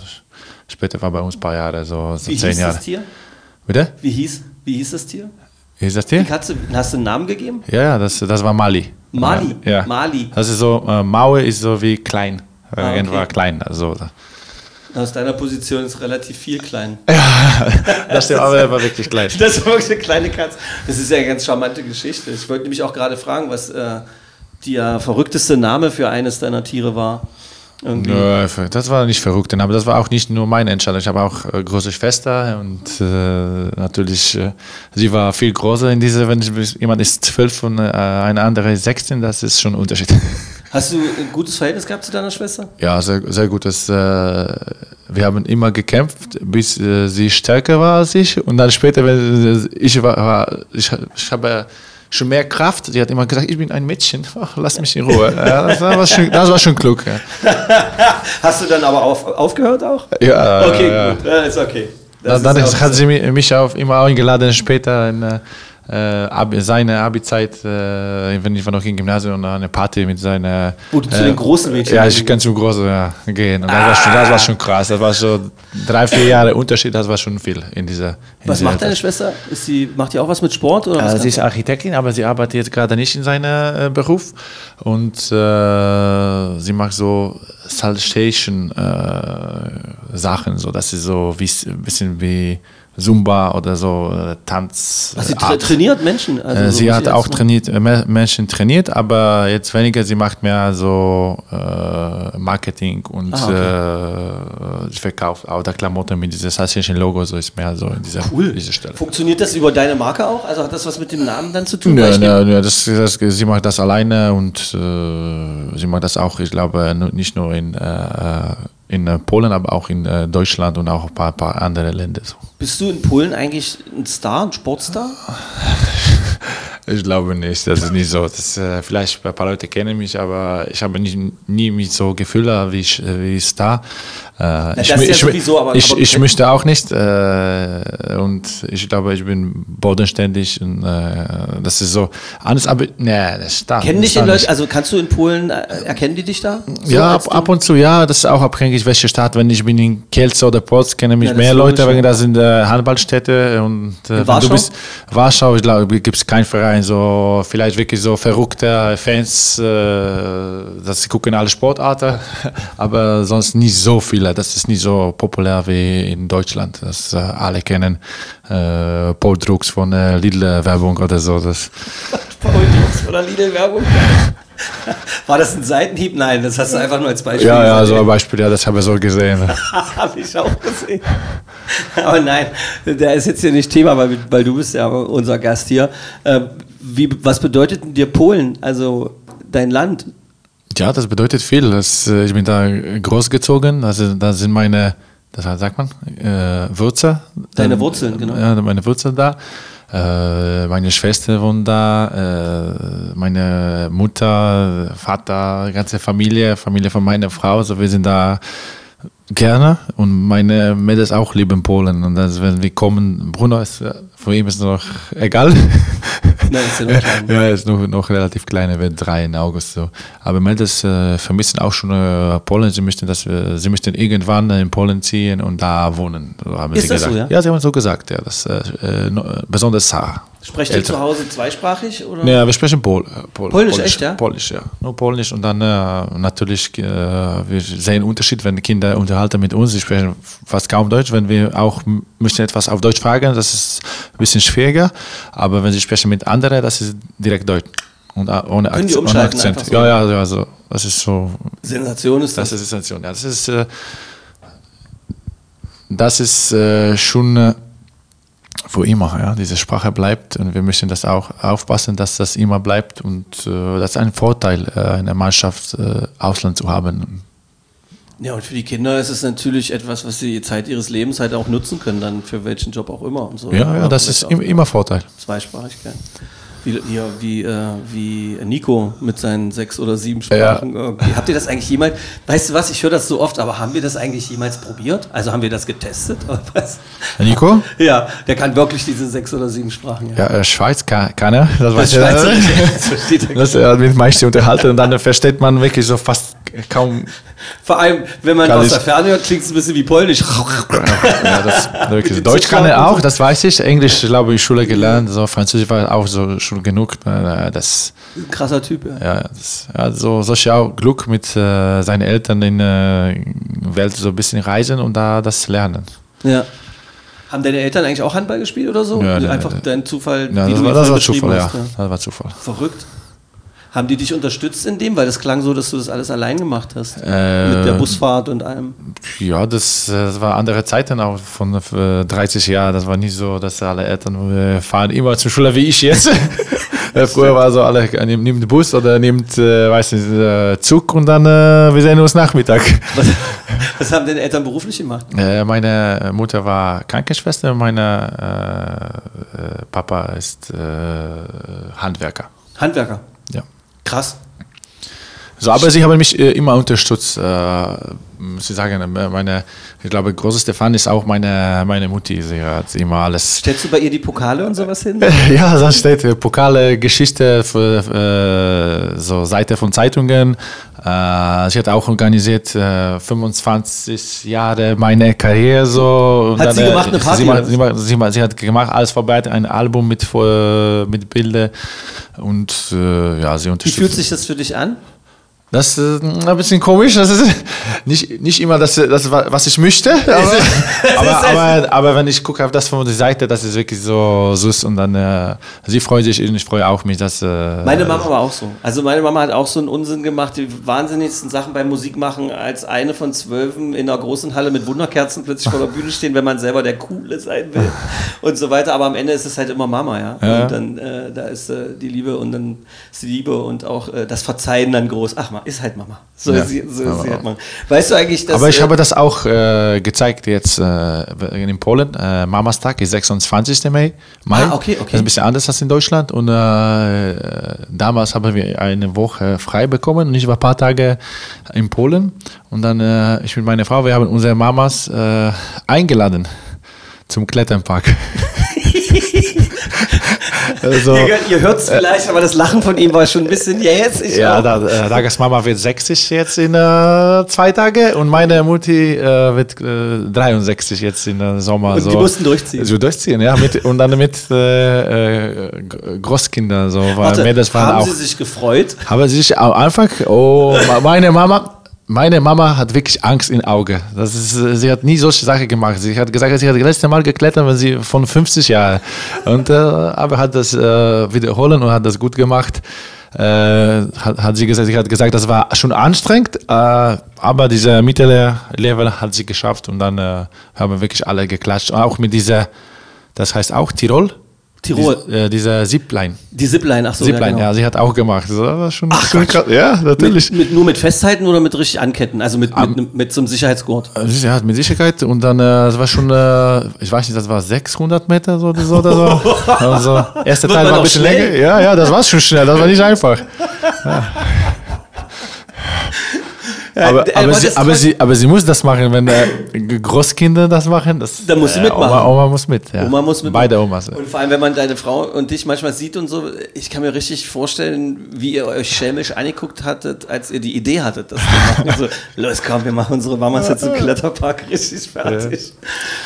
später war bei uns ein paar Jahre so, so Wie zehn hieß Jahre. das Tier? Bitte? Wie hieß, wie hieß das Tier? Wie ist das Tier? Katze, hast du einen Namen gegeben? Ja, das, das war Mali. Mali? Ja. Mali. Das ist so, äh, Maue ist so wie klein. Ah, okay. Irgendwann klein. Also, Aus deiner Position ist relativ viel klein. das stimmt, aber er war wirklich klein. Das ist wirklich eine kleine Katze. Das ist ja eine ganz charmante Geschichte. Ich wollte nämlich auch gerade fragen, was äh, der verrückteste Name für eines deiner Tiere war. Irgendwie. Nö, das war nicht verrückt, aber das war auch nicht nur meine Entscheidung. Ich habe auch äh, große Schwester und äh, natürlich, äh, sie war viel größer in dieser, wenn ich, jemand ist zwölf und äh, eine andere ist 16, das ist schon ein Unterschied. Hast du ein gutes Verhältnis gehabt zu deiner Schwester? Ja, sehr, sehr gut. Das, äh, wir haben immer gekämpft, bis äh, sie stärker war als ich. Und dann später, wenn äh, ich war, war ich, ich habe schon mehr Kraft. Sie hat immer gesagt, ich bin ein Mädchen, Ach, lass mich in Ruhe. Ja, das, war schon, das war schon klug. Ja, Hast du dann aber auf, aufgehört auch? ja Okay, ja. gut. Ist okay. Das Dann, dann ist auch- hat sie mi- mich auch immer eingeladen, später in äh, seine Abi-Zeit, äh, wenn ich war noch im Gymnasium, und eine Party mit seiner. Wo du zu den großen Mädchen Ja, ich kann zum Großen ja, gehen. Und das, war schon, das war schon krass. Das war so drei, vier Jahre Unterschied, das war schon viel in dieser. In Was dieser macht deine Zeit. Schwester? Ist sie, macht die auch was mit Sport? Oder was Äh, sie ist Architektin, aber sie arbeitet jetzt gerade nicht in seinem äh, Beruf. Und äh, sie macht so Saltation äh, Sachen, so dass sie so wie, ein bisschen wie Zumba oder so äh, Tanz. Ach, sie äh, tra Art. trainiert Menschen? Also Äh, so sie hat auch trainiert, äh, Me- Menschen trainiert, aber jetzt weniger. Sie macht mehr so äh, Marketing und Ah, äh, sie verkauft auch der Klamotten mit diesem Salsation Logo, so ist mehr so in dieser, Cool. dieser Stelle. Funktioniert das über deine Marke auch? Also hat das was mit dem Namen dann zu tun? Nö, nö, nö, das, das, sie macht das alleine und äh, sie macht das auch, ich glaube, nicht nur in, äh, in äh, Polen, aber auch in äh, Deutschland und auch ein paar, paar andere Länder. Bist du in Polen eigentlich ein Star, ein Sportstar? Ich glaube nicht, das ist nicht so. Das, äh, vielleicht ein paar Leute kennen mich, aber ich habe nicht, nie mich so gefühlt wie, ich, äh, wie Star. Äh, ich, ja ich, sowieso, aber- ich, aber- ich möchte auch nicht äh, und ich glaube, ich bin bodenständig und äh, das ist so alles, aber ne, das ist Star. Kennen dich die Leute, also kannst du in Polen, äh, erkennen die dich da? So ja, ab, ab und zu, ja, das ist auch abhängig, welche Stadt. Wenn ich bin in Kielce oder Plock, kennen mich Ja, mehr Leute, wegen das sind äh, Handballstädte. Und äh, wenn Warschau? du bist Warschau, ich glaube, gibt es keinen Verein, so vielleicht wirklich so verrückte Fans, äh, dass sie gucken alle Sportarten, aber sonst nicht so viele. Das ist nicht so populär wie in Deutschland, das äh, alle kennen. Äh, Paul Drucks von äh, Lidl-Werbung oder so. Das, Paul Dux oder Lidl-Werbung? War das ein Seitenhieb? Nein, das hast du einfach nur als Beispiel ja, ja, so ein Beispiel, ja, das habe ich so gesehen. Habe ich auch gesehen. Aber nein, der ist jetzt hier nicht Thema, weil, weil du bist ja unser Gast hier. Äh, wie, was bedeutet denn dir Polen, also dein Land? Ja, das bedeutet viel. Das, äh, ich bin da großgezogen. Also da sind meine, das sagt man, äh, Wurzeln. Deine Wurzeln, genau. Ja, meine Wurzeln da. Äh, meine Schwester wohnt da, äh, meine Mutter, Vater, ganze Familie, Familie von meiner Frau. So wir sind da gerne und meine Mädels auch lieben Polen. Und das, wenn wir kommen, Bruno ist, äh, für ihn ist noch egal. Nein, ist ja noch klein. Ja, ist noch, noch relativ klein, er wird drei in August so. Aber Mädels äh, vermissen auch schon äh, Polen. Sie möchten, dass wir, sie möchten irgendwann in Polen ziehen und da wohnen. So haben Ist sie das so, gesagt. ja? sie haben so gesagt, ja. Das, äh, äh, besonders Sarah. Sprecht ihr zu Hause zweisprachig? Oder? Ja, wir sprechen Pol, äh, Pol, Polnisch, echt, ja? Polnisch, ja. Nur Polnisch und dann äh, natürlich, äh, wir sehen Unterschied, wenn Kinder unterhalten mit uns. Sie sprechen fast kaum Deutsch. Wenn wir auch m- möchten etwas auf Deutsch fragen, das ist ein bisschen schwieriger. Aber wenn sie sprechen mit anderen, das ist direkt Deutsch. Und äh, ohne, Können die Akzent, ohne Akzent. so? Ja, ja, ja, so. Das ist so, Sensation ist das. das ist Sensation. Ja, das ist, äh, das ist äh, schon für immer. Ja? Diese Sprache bleibt und wir müssen das auch aufpassen, dass das immer bleibt. Und äh, das ist ein Vorteil, äh, eine Mannschaft äh, Ausland zu haben. Ja, und für die Kinder ist es natürlich etwas, was sie Zeit ihres Lebens halt auch nutzen können, dann für welchen Job auch immer und so. Ja, ja, das ist auch immer Vorteil. Zweisprachigkeit. Wie, ja, wie, äh, wie Nico mit seinen sechs oder sieben Sprachen. irgendwie. Habt ihr das eigentlich jemals, weißt du was, ich höre das so oft, aber haben wir das eigentlich jemals probiert? Also haben wir das getestet? Nico? Ja, der kann wirklich diese sechs oder sieben Sprachen. Ja, äh, Schweiz kann, kann er. Das, weiß ich. Schweizerisch, das versteht er. Das er mit meisten unterhalten und dann versteht man wirklich so fast kaum. Vor allem, wenn man Kann aus der Ferne hört, klingt es ein bisschen wie Polnisch. Ja, das, Deutsch kann er auch, das weiß ich. Englisch, glaube ich, Schule gelernt. So, Französisch war auch so schon genug. Äh, Das, Ein krasser Typ, ja. ja, das, ja, so, solche auch Glück mit äh, seinen Eltern in der Welt so ein bisschen reisen und da das lernen. ja. Haben deine Eltern eigentlich auch Handball gespielt oder so? Ja, Einfach ne. dein Zufall, Ja, wie das, du war, das war Zufall, ja. Das war Zufall. Verrückt. Haben die dich unterstützt in dem? Weil das klang so, dass du das alles allein gemacht hast. Äh, Mit der Busfahrt und allem. Ja, das, äh, das war andere Zeiten auch von äh, 30 Jahren. Das war nicht so, dass alle Eltern äh, fahren immer zur Schule wie ich jetzt. Äh, Früher war so alle, äh, nimmt den Bus oder nimmt, äh, weiß nicht, äh, Zug und dann äh, wir sehen uns Nachmittag. Was, was haben deine Eltern beruflich gemacht? Äh, meine Mutter war Krankenschwester, mein äh, Papa ist äh, Handwerker. Handwerker. Krass. So, aber sie haben mich äh, immer unterstützt. Äh, ich sagen, äh, meine, ich glaube, größte Fan ist auch meine, meine Mutti. Sie hat immer alles. Stellst du bei ihr die Pokale und sowas hin? Ja, da steht Pokale, Geschichte, für, äh, so Seite von Zeitungen. Sie hat auch organisiert äh, 25 Jahre meine Karriere so. Hat sie äh, gemacht, eine Party Sie, sie, sie, sie hat gemacht alles vorbereitet, ein Album mit mit Bildern und ja, sie Wie unterstützt. fühlt sich das für dich an? Das ist ein bisschen komisch. Das ist nicht, nicht immer das, das, was ich möchte. Aber, aber, aber, aber wenn ich gucke auf das von der Seite, das ist wirklich so süß. Und dann, äh, sie freut sich und ich freue auch mich, dass. Äh, Meine Mama war auch so. Also meine Mama hat auch so einen Unsinn gemacht, die wahnsinnigsten Sachen beim Musikmachen, als eine von zwölfen in einer großen Halle mit Wunderkerzen plötzlich vor der Bühne stehen, wenn man selber der Coole sein will und so weiter. Aber am Ende ist es halt immer Mama, ja. Ja. Und dann, äh, da ist äh, die Liebe und dann ist die Liebe und auch äh, das Verzeihen dann groß. Ach, ma, ist halt Mama. So, Ja, ist, sie, so ist sie halt Mama. Weißt du eigentlich, dass... aber ich äh, habe das auch äh, gezeigt jetzt äh, in Polen. Äh, Mamas Tag ist 26. Mai. Mai. Ah, okay, okay. Das ist ein bisschen anders als in Deutschland. Und äh, damals haben wir eine Woche frei bekommen und ich war ein paar Tage in Polen. Und dann, äh, ich mit meiner Frau, wir haben unsere Mamas äh, eingeladen zum Kletternpark. also, Ihr, ihr hört es vielleicht, aber das Lachen von ihm war schon ein bisschen jetzt. Ja, da, äh, Dagas Mama wird 60 jetzt in äh, zwei Tage und meine Mutti äh, wird äh, 63 jetzt in der Sommer. Und so. die mussten durchziehen. So durchziehen, ja. Mit, und dann mit äh, äh, Großkindern. So, weil Warte, haben auch. sie sich gefreut? haben sie sich am Anfang, oh, meine Mama. Meine Mama hat wirklich Angst im Auge. Das ist, sie hat nie solche Sachen gemacht. Sie hat gesagt, sie hat das letzte Mal geklettert, wenn sie von 50 Jahren. Und äh, aber hat das äh, wiederholen und hat das gut gemacht. Äh, hat, hat sie gesagt, sie hat gesagt, das war schon anstrengend, äh, aber dieser mittlere Level hat sie geschafft und dann äh, haben wirklich alle geklatscht. Auch mit dieser, das heißt auch Tirol. Tirol. Diese, äh, dieser Zipline. Die Zipline, ach so. Zipline, genau. ja, sie hat auch gemacht. Das war schon, Ach, schon krass. Ja, natürlich. Mit, mit, nur mit Festhalten oder mit richtig Anketten? Also mit, mit, mit, mit so einem Sicherheitsgurt? Ja, mit Sicherheit. Und dann, äh, das war schon, äh, ich weiß nicht, das war 600 Meter so oder so. Oder so. Also, erste Teil war ein bisschen schnell? länger. Ja, ja, das war schon schnell. Das war nicht einfach. Äh, aber, aber sie, aber, sie, aber sie muss das machen, wenn äh, Großkinder das machen. Das, Dann muss sie äh, mitmachen. Oma, Oma muss mit. Ja. Oma muss mit. Beide Omas. Und vor allem, wenn man deine Frau und dich manchmal sieht und so, ich kann mir richtig vorstellen, wie ihr euch schelmisch angeguckt hattet, als ihr die Idee hattet, das zu machen. so, los, komm, wir machen unsere Mamas jetzt im Kletterpark richtig fertig.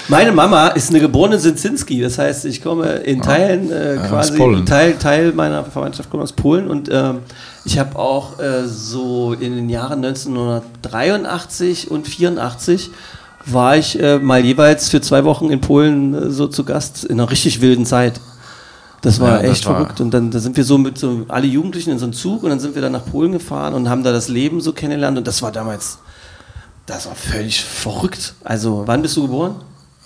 Meine Mama ist eine geborene Sinzinski, das heißt, ich komme in Teilen äh, quasi, Polen. Teil, Teil meiner Verwandtschaft kommt aus Polen und ähm, ich habe auch äh, so in den Jahren 1983 und 84 war ich äh, mal jeweils für zwei Wochen in Polen äh, so zu Gast in einer richtig wilden Zeit. Das war Ja, das echt war- verrückt. Und dann da sind wir so mit so alle Jugendlichen in so einen Zug und dann sind wir dann nach Polen gefahren und haben da das Leben so kennengelernt. Und das war damals, das war völlig verrückt. Also, wann bist du geboren?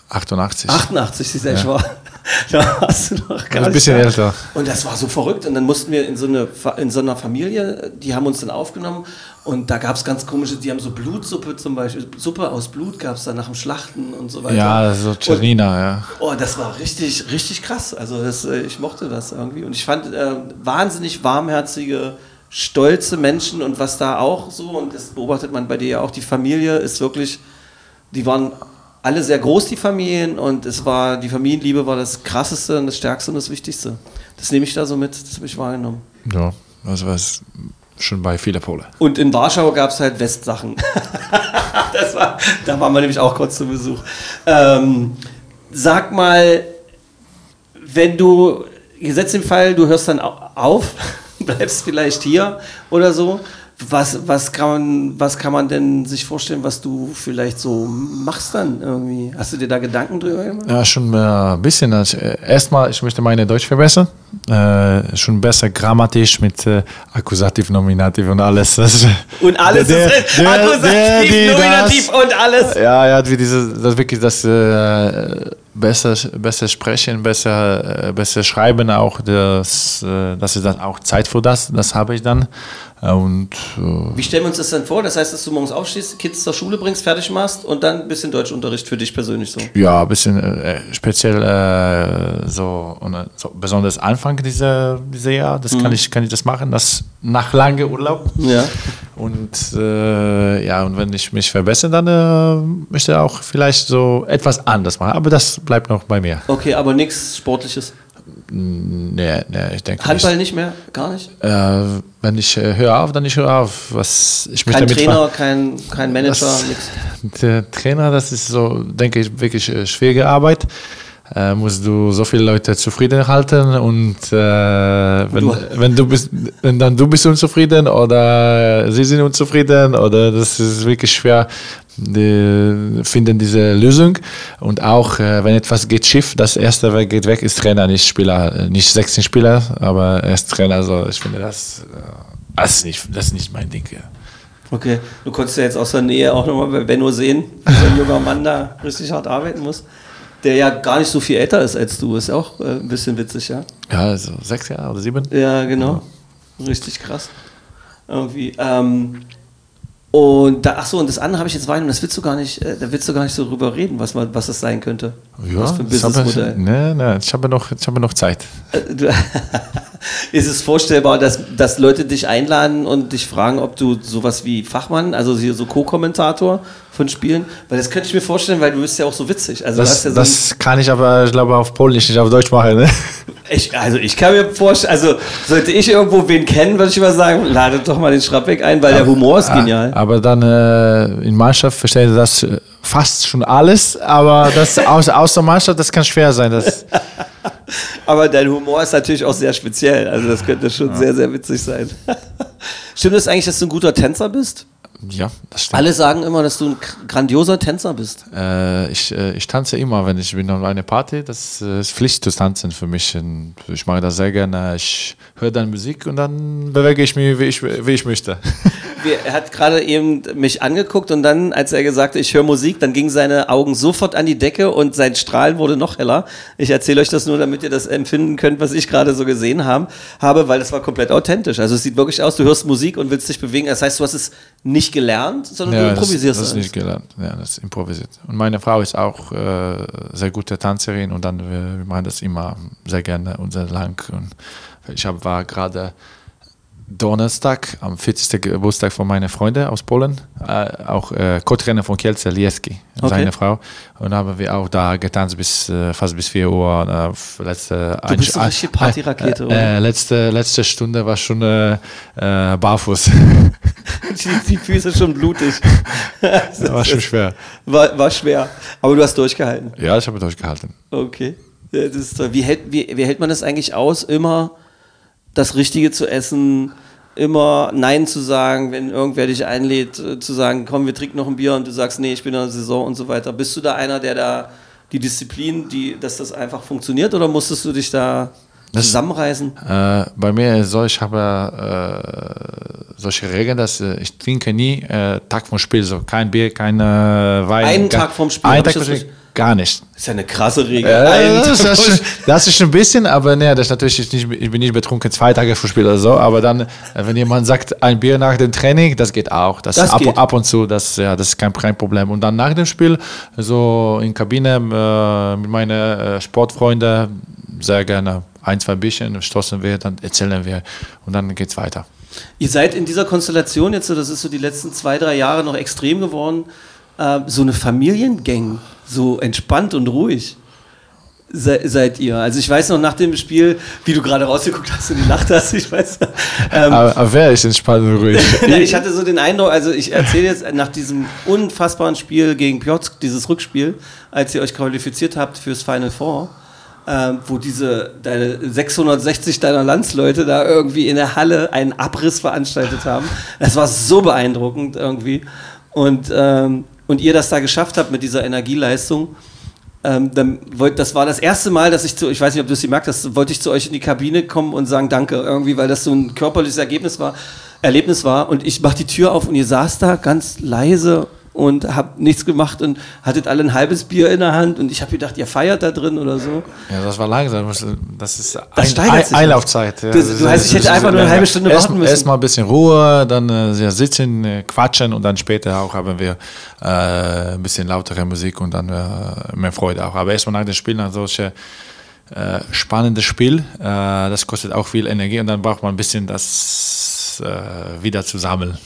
88. 88, siehst du, ich war. Da warst du noch gar ein nicht bisschen da. älter. Und das war so verrückt. Und dann mussten wir in so, eine, in so einer Familie, die haben uns dann aufgenommen. Und da gab es ganz komische, die haben so Blutsuppe zum Beispiel, Suppe aus Blut gab es dann nach dem Schlachten und so weiter. Ja, so Czernina, ja. Oh, das war richtig, richtig krass. Also das, äh, ich mochte das irgendwie. Und ich fand äh, wahnsinnig warmherzige, stolze Menschen und was da auch so, und das beobachtet man bei dir ja auch, die Familie ist wirklich, die waren alle sehr groß, die Familien, und es war, die Familienliebe war das krasseste und das stärkste und das Wichtigste. Das nehme ich da so mit, das habe ich wahrgenommen. ja. Das war es schon bei vielen Polen. Und in Warschau gab es halt Westsachen. das war, da waren wir nämlich auch kurz zu Besuch. Ähm, sag mal, wenn du, gesetzt im Fall, du hörst dann au- auf, bleibst vielleicht hier oder so, Was, was, kann man, was kann man denn sich vorstellen, was du vielleicht so machst dann irgendwie? Hast du dir da Gedanken drüber gemacht? Ja, schon ein bisschen. Also, äh, erstmal, ich möchte meine Deutsch verbessern. Äh, schon besser grammatisch mit äh, Akkusativ, Nominativ und alles. Das, Und alles Der- ist der- Akkusativ, der, Nominativ das. und alles. Ja, ja, wie diese, das wirklich das äh, besser, besser sprechen, besser, äh, besser schreiben auch. Das, äh, das ist dann auch Zeit für das. Das habe ich dann. Äh, Und Wie stellen wir uns das dann vor? Das heißt, dass du morgens aufstehst, Kids zur Schule bringst, fertig machst und dann ein bisschen Deutschunterricht für dich persönlich so. Ja, ein bisschen äh, speziell äh, so, und, so besonders Anfang dieser, dieser Jahr, das kann ich kann ich das machen, das nach langem Urlaub. Ja. Und äh, ja, und wenn ich mich verbessere, dann möchte ich auch vielleicht so etwas anders machen, aber das bleibt noch bei mir. Okay, aber nichts Sportliches. Nee, nee, ich denke Handball nicht. nicht mehr? Gar nicht? Äh, wenn ich äh, höre auf, dann ich höre auf. Was ich Kein Trainer, kein, kein Manager, nichts. Der Trainer, das ist so, denke ich, wirklich äh, schwierige Arbeit. Äh, musst du so viele Leute zufrieden halten und äh, wenn, Du- wenn du bist, wenn dann du bist unzufrieden oder sie sind unzufrieden oder das ist wirklich schwer, die finden diese Lösung und auch äh, wenn etwas geht schief, das erste wer geht weg ist Trainer, nicht Spieler, Äh, nicht 16 Spieler, aber er ist Trainer, also ich finde das, äh, das ist nicht, das ist nicht mein Ding. Ja. Okay, du konntest ja jetzt aus der Nähe auch nochmal bei Benno sehen, wie so ein junger Mann da richtig hart arbeiten muss. Der ja gar nicht so viel älter ist als du, ist auch äh, ein bisschen witzig, ja? Ja, also sechs Jahre oder sieben. Ja, genau. Richtig krass. Irgendwie. Ähm, und da, ach so, und das andere habe ich jetzt wahrgenommen, das willst du gar nicht, äh, da willst du gar nicht so drüber reden, was, man, was das sein könnte. was für ein Businessmodell. nee, nee, ich habe noch, ich habe noch Zeit. Äh, Ist es vorstellbar, dass, dass Leute dich einladen und dich fragen, ob du sowas wie Fachmann, also hier so Co-Kommentator von Spielen, weil das könnte ich mir vorstellen, weil du bist ja auch so witzig. Also, Das, ja so das kann ich aber, ich glaube, auf Polnisch, nicht auf Deutsch machen. Ne? Ich, also ich kann mir vorstellen, also sollte ich irgendwo wen kennen, würde ich immer sagen, ladet doch mal den Schrappbeck ein, weil der Humor ist genial. Aber dann äh, in Mannschaft versteht das äh, fast schon alles, aber das aus, außer Mannschaft, das kann schwer sein. Das, Aber dein Humor ist natürlich auch sehr speziell, also das könnte schon sehr, sehr witzig sein. Stimmt es eigentlich, dass du ein guter Tänzer bist? Ja, das stimmt. Alle sagen immer, dass du ein grandioser Tänzer bist. Äh, ich, äh, ich tanze immer, wenn ich bin auf einer Party. Das äh, ist Pflicht zu tanzen für mich. Und ich mache das sehr gerne. Ich höre dann Musik und dann bewege ich mich, wie ich, wie ich möchte. Er hat gerade eben mich angeguckt und dann, als er gesagt hat, ich höre Musik, dann gingen seine Augen sofort an die Decke und sein Strahlen wurde noch heller. Ich erzähle euch das nur, damit ihr das empfinden könnt, was ich gerade so gesehen haben, habe, weil das war komplett authentisch. Also es sieht wirklich aus, du hörst Musik und willst dich bewegen. Das heißt, du hast es nicht gelernt, sondern du improvisierst das, das ist nicht gelernt. Ja, das ist improvisiert. Und meine Frau ist auch äh, sehr gute Tänzerin und dann wir, wir machen das immer sehr gerne und sehr lang. Und ich hab, war gerade Donnerstag am 40. Geburtstag von meinen Freunden aus Polen, äh, auch äh, Co-Trainer von Kielce, Lieski, Okay. seine Frau. Und haben wir auch da getanzt bis äh, fast bis 4 Uhr. Äh, letzte, Du bist so eine richtige Partyrakete, äh, oder? äh, letzte, letzte Stunde war schon äh, barfuß. Die, die Füße schon blutig. das war schon schwer. War, war schwer. Aber du hast durchgehalten. Ja, ich habe durchgehalten. Okay. Das ist toll. Wie, hält, wie, wie hält man das eigentlich aus, immer das Richtige zu essen, immer Nein zu sagen, wenn irgendwer dich einlädt, äh, zu sagen, komm, wir trinken noch ein Bier und du sagst, nee, ich bin in der Saison und so weiter. Bist du da einer, der da die Disziplin, die, dass das einfach funktioniert oder musstest du dich da Das- zusammenreißen? Äh, bei mir ist so, ich habe äh, solche Regeln, dass äh, ich trinke nie äh, Tag vom Spiel, so kein Bier, kein äh, Wein. Einen gar- Tag vorm Spiel, Einen Tag vom Spiel, gar nicht. Das ist ja eine krasse Regel. Äh, das, ist, das ist ein bisschen, aber ne, das ist natürlich nicht, ich bin nicht betrunken zwei Tage vor Spiel oder so, aber dann, äh, wenn jemand sagt, ein Bier nach dem Training, das geht auch. Das, Das ab, geht. ab und zu, das, ja, das ist kein, kein Problem. Und dann nach dem Spiel, so in Kabine äh, mit meinen äh, Sportfreunden, sehr gerne ein, zwei Bierchen, stoßen wir, dann erzählen wir und dann geht's weiter. Ihr seid in dieser Konstellation jetzt, so, das ist so die letzten zwei, drei Jahre noch extrem geworden, äh, so eine Familiengang, so entspannt und ruhig se, seid ihr. Also ich weiß noch nach dem Spiel, wie du gerade rausgeguckt hast und gelacht hast, ich weiß. Ähm, Aber, aber wer ist entspannt und ruhig? na, ich hatte so den Eindruck, also ich erzähle jetzt nach diesem unfassbaren Spiel gegen Piotr, dieses Rückspiel, als ihr euch qualifiziert habt fürs Final Four, ähm, wo diese deine 660 deiner Landsleute da irgendwie in der Halle einen Abriss veranstaltet haben. Das war so beeindruckend irgendwie. Und, ähm, und ihr das da geschafft habt mit dieser Energieleistung. Ähm, dann wollt, das war das erste Mal, dass ich zu, ich weiß nicht, ob du es gemerkt hast, wollte ich zu euch in die Kabine kommen und sagen Danke irgendwie, weil das so ein körperliches Ergebnis war, Erlebnis war. Und ich mach die Tür auf und ihr saß da ganz leise und habt nichts gemacht und hattet alle ein halbes Bier in der Hand und ich habe gedacht, ihr feiert da drin oder so. Ja, das war langsam. Das ist Das steigert sich. Einlaufzeit. Ja. Das- du heißt, ich hätte einfach nur eine halbe Stunde erst, warten müssen. Erstmal ein bisschen Ruhe, dann äh, sitzen, äh, quatschen und dann später auch haben wir äh, ein bisschen lautere Musik und dann äh, mehr Freude auch. Aber erstmal nach dem Spiel, nach solche äh, spannendes Spiel, äh, das kostet auch viel Energie und dann braucht man ein bisschen das äh, wieder zu sammeln.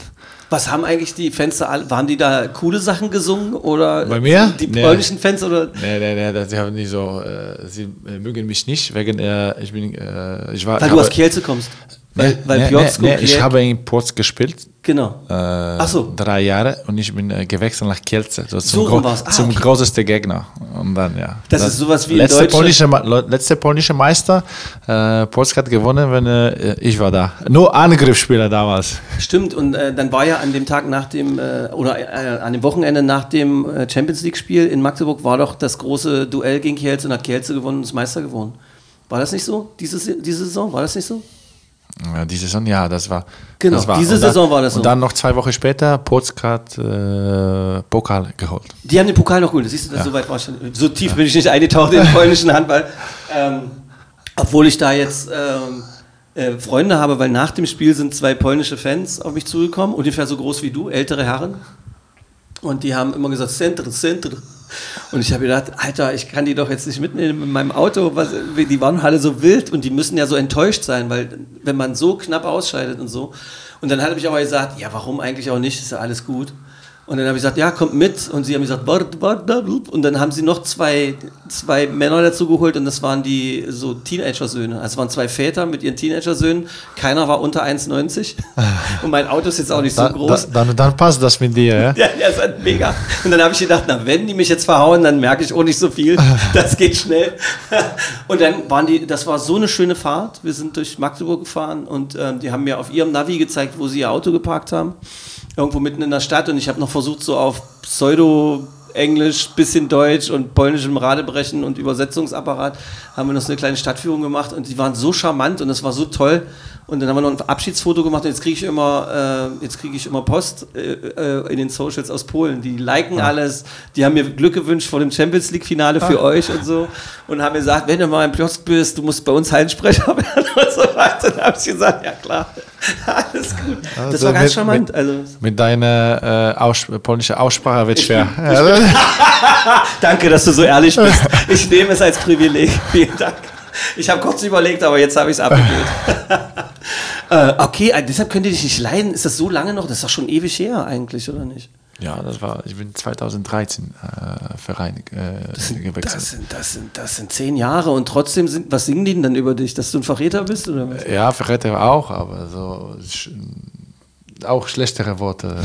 Was haben eigentlich die Fans da, waren die da coole Sachen gesungen oder Bei mir? die Nee. polnischen Fans oder Nee, nee, nee, das- sie haben nicht so, äh, sie äh, mögen mich nicht, wegen, äh, ich bin, äh, ich war, weil ich du habe- aus Kielce kommst? Weil, Nee, weil nee, nee, nee, ich habe in Ports gespielt, genau. äh, Ach so. drei Jahre und ich bin äh, gewechselt nach Kielce, so zum, So. Ah, zum okay. größten Gegner. Und dann, ja. Das ist sowas wie in letzte polnische, letzte polnische Meister, äh, Polsk hat gewonnen, wenn äh, ich war da. Nur Angriffsspieler damals. Stimmt, und äh, dann war ja an dem Tag nach dem, äh, oder äh, an dem Wochenende nach dem Champions League-Spiel in Magdeburg war doch das große Duell gegen Kielce und hat Kielce gewonnen und ist Meister geworden. War das nicht so, diese, Se- diese Saison? War das nicht so? Ja, die Saison, ja, das war. Genau, das war. diese dann, Saison war das so. Und dann noch zwei Wochen später, Polsk hat äh, Pokal geholt. Die haben den Pokal noch geholt. Das so weit war schon. So tief bin ich nicht eingetaucht in den polnischen Handball. Ähm, obwohl ich da jetzt ähm, äh, Freunde habe, weil nach dem Spiel sind zwei polnische Fans auf mich zugekommen, ungefähr so groß wie du, ältere Herren. Und die haben immer gesagt, Centre, Centre. Und ich habe gedacht, Alter, ich kann die doch jetzt nicht mitnehmen in meinem Auto. Was, die waren alle so wild und die müssen ja so enttäuscht sein, weil wenn man so knapp ausscheidet und so. Und dann habe ich aber gesagt, ja, warum eigentlich auch nicht? Ist ja alles gut. Und dann habe ich gesagt, ja, kommt mit. Und sie haben gesagt, wart, wart. Und dann haben sie noch zwei, zwei Männer dazu geholt und das waren die so Teenager-Söhne. Also es waren zwei Väter mit ihren Teenager-Söhnen. Keiner war unter 1,90. Und mein Auto ist jetzt auch nicht so Da, groß. da, dann, dann passt das mit dir, ja? Ja, ja, ist halt mega. Und dann habe ich gedacht, na, wenn die mich jetzt verhauen, dann merke ich auch nicht so viel. Das geht schnell. Und dann waren die, das war so eine schöne Fahrt. Wir sind durch Magdeburg gefahren und ähm, die haben mir auf ihrem Navi gezeigt, wo sie ihr Auto geparkt haben. Irgendwo mitten in der Stadt und ich habe noch versucht, so auf Pseudo- Englisch, bisschen Deutsch und polnischem Radebrechen und Übersetzungsapparat haben wir noch so eine kleine Stadtführung gemacht und die waren so charmant und es war so toll. Und dann haben wir noch ein Abschiedsfoto gemacht und jetzt kriege ich immer, äh, jetzt kriege ich immer Post äh, äh, in den Socials aus Polen. Die liken alles, die haben mir Glück gewünscht vor dem Champions League Finale für euch und so und haben mir gesagt, wenn du mal in Piosk bist, du musst bei uns Hallensprecher werden und so weiter. Dann habe ich gesagt, ja klar, alles gut. Das Also war ganz mit- charmant. mit- Also Mit deiner äh, aus, polnische Aussprache wird schwer. Ja, Danke, dass du so ehrlich bist. Ich nehme es als Privileg. Vielen Dank. Ich habe kurz überlegt, aber jetzt habe ich es abgewählt. Äh, okay, äh, deshalb könnt ihr dich nicht leiden. Ist das so lange noch? Das ist doch schon ewig her eigentlich, oder nicht? ja, das war, ich bin 2013 äh, Verein äh, gewechselt. Das sind, das, sind, das sind zehn Jahre und trotzdem sind, was singen die denn dann über dich? Dass du ein Verräter bist oder was? Ja, Verräter auch, aber so sch auch schlechtere Worte.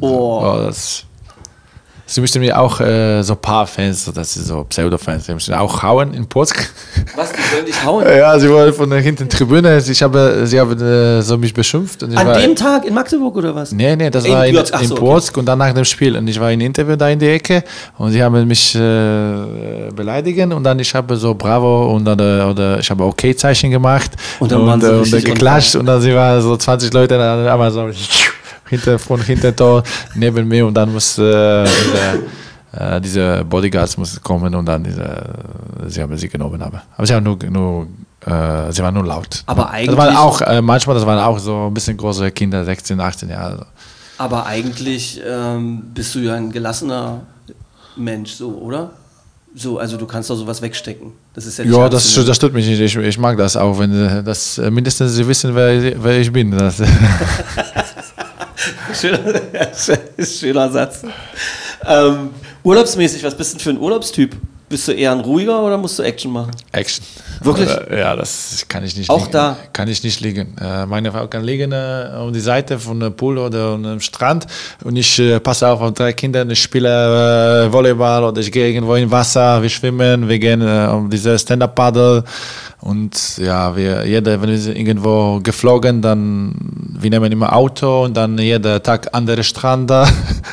Oh. So, das, sie müssten mir auch äh, so ein paar Fans, so, das ist so Pseudo-Fans, die müssen auch hauen in Polsk. Was, die wollen dich hauen? Ja, sie wollen von der hinten Tribüne, ich habe, sie haben äh, so mich beschimpft. Und ich An war, dem Tag in Magdeburg oder was? Nee, nee, das In war in, ach in so, okay. Polsk und dann nach dem Spiel. Und ich war in Interview da in die Ecke und sie haben mich äh, beleidigen und dann ich habe so Bravo und dann, oder ich habe Okay-Zeichen gemacht Und dann waren sie äh, und, äh, geklatscht und dann sie waren so 20 Leute dann einmal so hinter, von hinter Tor neben mir und dann muss äh, äh, diese Bodyguards muss kommen und dann diese, sie haben sie genommen. Aber, aber sie haben nur, nur äh, sie waren nur laut. Aber das eigentlich- waren auch äh, manchmal, das waren auch so ein bisschen große Kinder, 16, 18 Jahre. Aber eigentlich ähm, bist du ja ein gelassener Mensch, so, oder? So, also du kannst doch sowas wegstecken. Das ist ja Ja, das, das tut mich nicht. Ich, ich mag das auch, wenn äh, das äh, mindestens sie wissen, wer, wer ich bin. Schöner, schöner Satz. Ähm, urlaubsmäßig, was bist du denn für ein Urlaubstyp? Bist du eher ein ruhiger oder musst du Action machen? Action. Wirklich? Äh, ja, das kann ich nicht Auch liegen. da? Kann ich nicht liegen. Äh, meine Frau kann liegen äh, um die Seite von der Pool oder am Strand und ich äh, passe auf auf drei Kinder ich spiele Volleyball oder ich gehe irgendwo in Wasser, wir schwimmen, wir gehen um diese Stand-Up-Paddle und ja, wir, jeder, wenn wir irgendwo geflogen, dann, wir nehmen immer Auto und dann jeden Tag andere Strand da.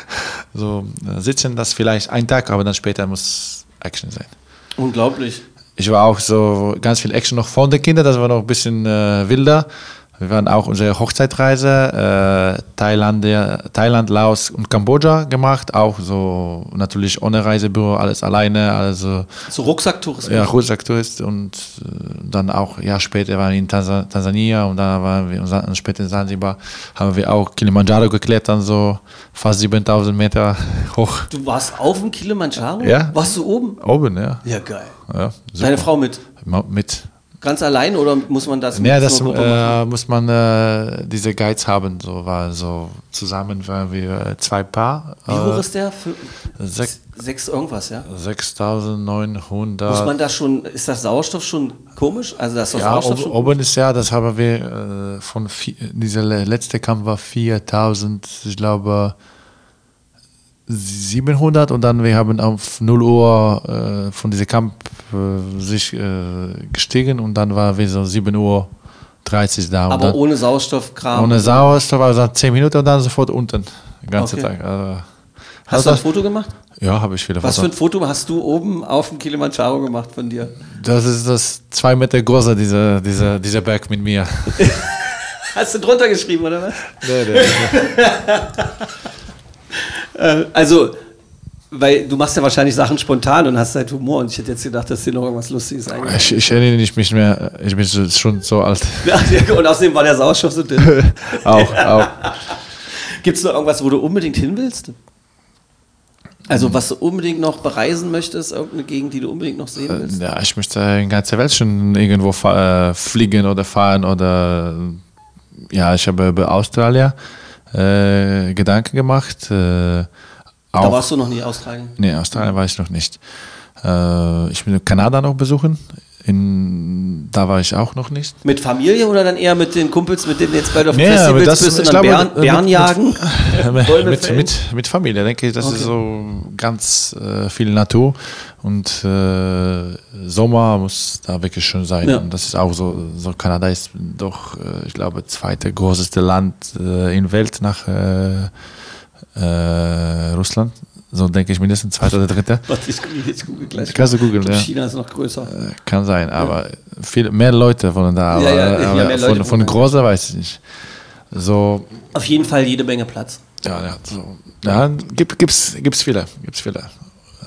so sitzen das vielleicht ein Tag, aber dann später muss Action sein. Unglaublich. Ich war auch so ganz viel Action noch vor den Kindern, das war noch ein bisschen äh, wilder. Wir waren auch unsere Hochzeitreise, äh, Thailand, Thailand, Laos und Kambodscha gemacht, auch so natürlich ohne Reisebüro, alles alleine, also So Rucksacktourismus. ja, Rucksacktourist und äh, dann auch Jahr später waren wir in Tansa Tansania und dann waren wir und später in Zanzibar, haben wir auch Kilimanjaro geklettert, so fast 7000 Meter hoch. Du warst auf dem Kilimanjaro? Ja. Warst du oben? Oben, ja. Ja, geil. ja Deine. Frau mit? Mit. Ganz allein oder muss man das mit Ja, das äh, muss man äh, diese Guides haben. So war so zusammen waren wir äh, zwei Paar. Wie hoch ist der? Fü- Sech- Sechs irgendwas, ja? 6900. Muss man da schon, ist das Sauerstoff schon komisch? Also das ja, Sauerstoff ob, schon oben ist ja, das haben wir äh, von vi- dieser le- letzte Kampf war 4000, ich glaube 700 und dann wir haben auf 0 Uhr äh, von diesem Kampf äh, sich äh, gestiegen und dann war wir so 7 Uhr 30 da. Aber dann, ohne Sauerstoffkram. Ohne Sauerstoff, also 10 Minuten und dann sofort unten. Den ganzen Okay. Tag. Also, Hast du das, ein Foto gemacht? ja, habe ich viele Was für ein. Foto hast du oben auf dem Kilimanjaro gemacht von dir? Das ist das zwei Meter große, dieser, dieser, dieser Berg mit mir. Hast du drunter geschrieben, oder was? nee, nee. Äh, also, weil du machst ja wahrscheinlich Sachen spontan und hast halt Humor und ich hätte jetzt gedacht, dass dir noch irgendwas Lustiges eingefallen Ich, ich erinnere mich nicht mehr, ich bin so- schon so alt. Und außerdem war der Sauerstoff so dünn. auch, auch. Gibt es noch irgendwas, wo du unbedingt hin willst? Also, was du unbedingt noch bereisen möchtest, irgendeine Gegend, die du unbedingt noch sehen willst? Ja, ich möchte in ganze Welt schon irgendwo äh, fliegen oder fahren oder ja, ich habe über Australien äh, Gedanken gemacht. Äh, Da auch, warst du noch nie in Australien. Nee, Australien war ich noch nicht. Äh, ich will Kanada noch besuchen. In, da war ich auch noch nicht. Mit Familie oder dann eher mit den Kumpels, mit denen jetzt bei der Nee, Festival aber das- bist und dann glaube, Bären, Bären mit- jagen? mit, mit, mit, mit Familie, denke ich, das Okay. ist so ganz äh, viel Natur und äh, Sommer muss da wirklich schön sein. Ja. Und das ist auch so, so Kanada ist doch, äh, ich glaube, zweite größte Land äh, in der Welt nach äh, äh, Russland. So denke ich mindestens zweite oder dritte. Warte, ich google, ich google gleich. Kannst du googeln, ja. China ist noch größer. Äh, Kann sein, aber viel, mehr Leute wollen da. Aber, Ja, ja, aber von, Leute von großer weiß ich nicht. So, Auf jeden Fall jede Menge Platz. ja, ja, so. Ja, gibt, gibt's, gibt's viele, gibt's viele.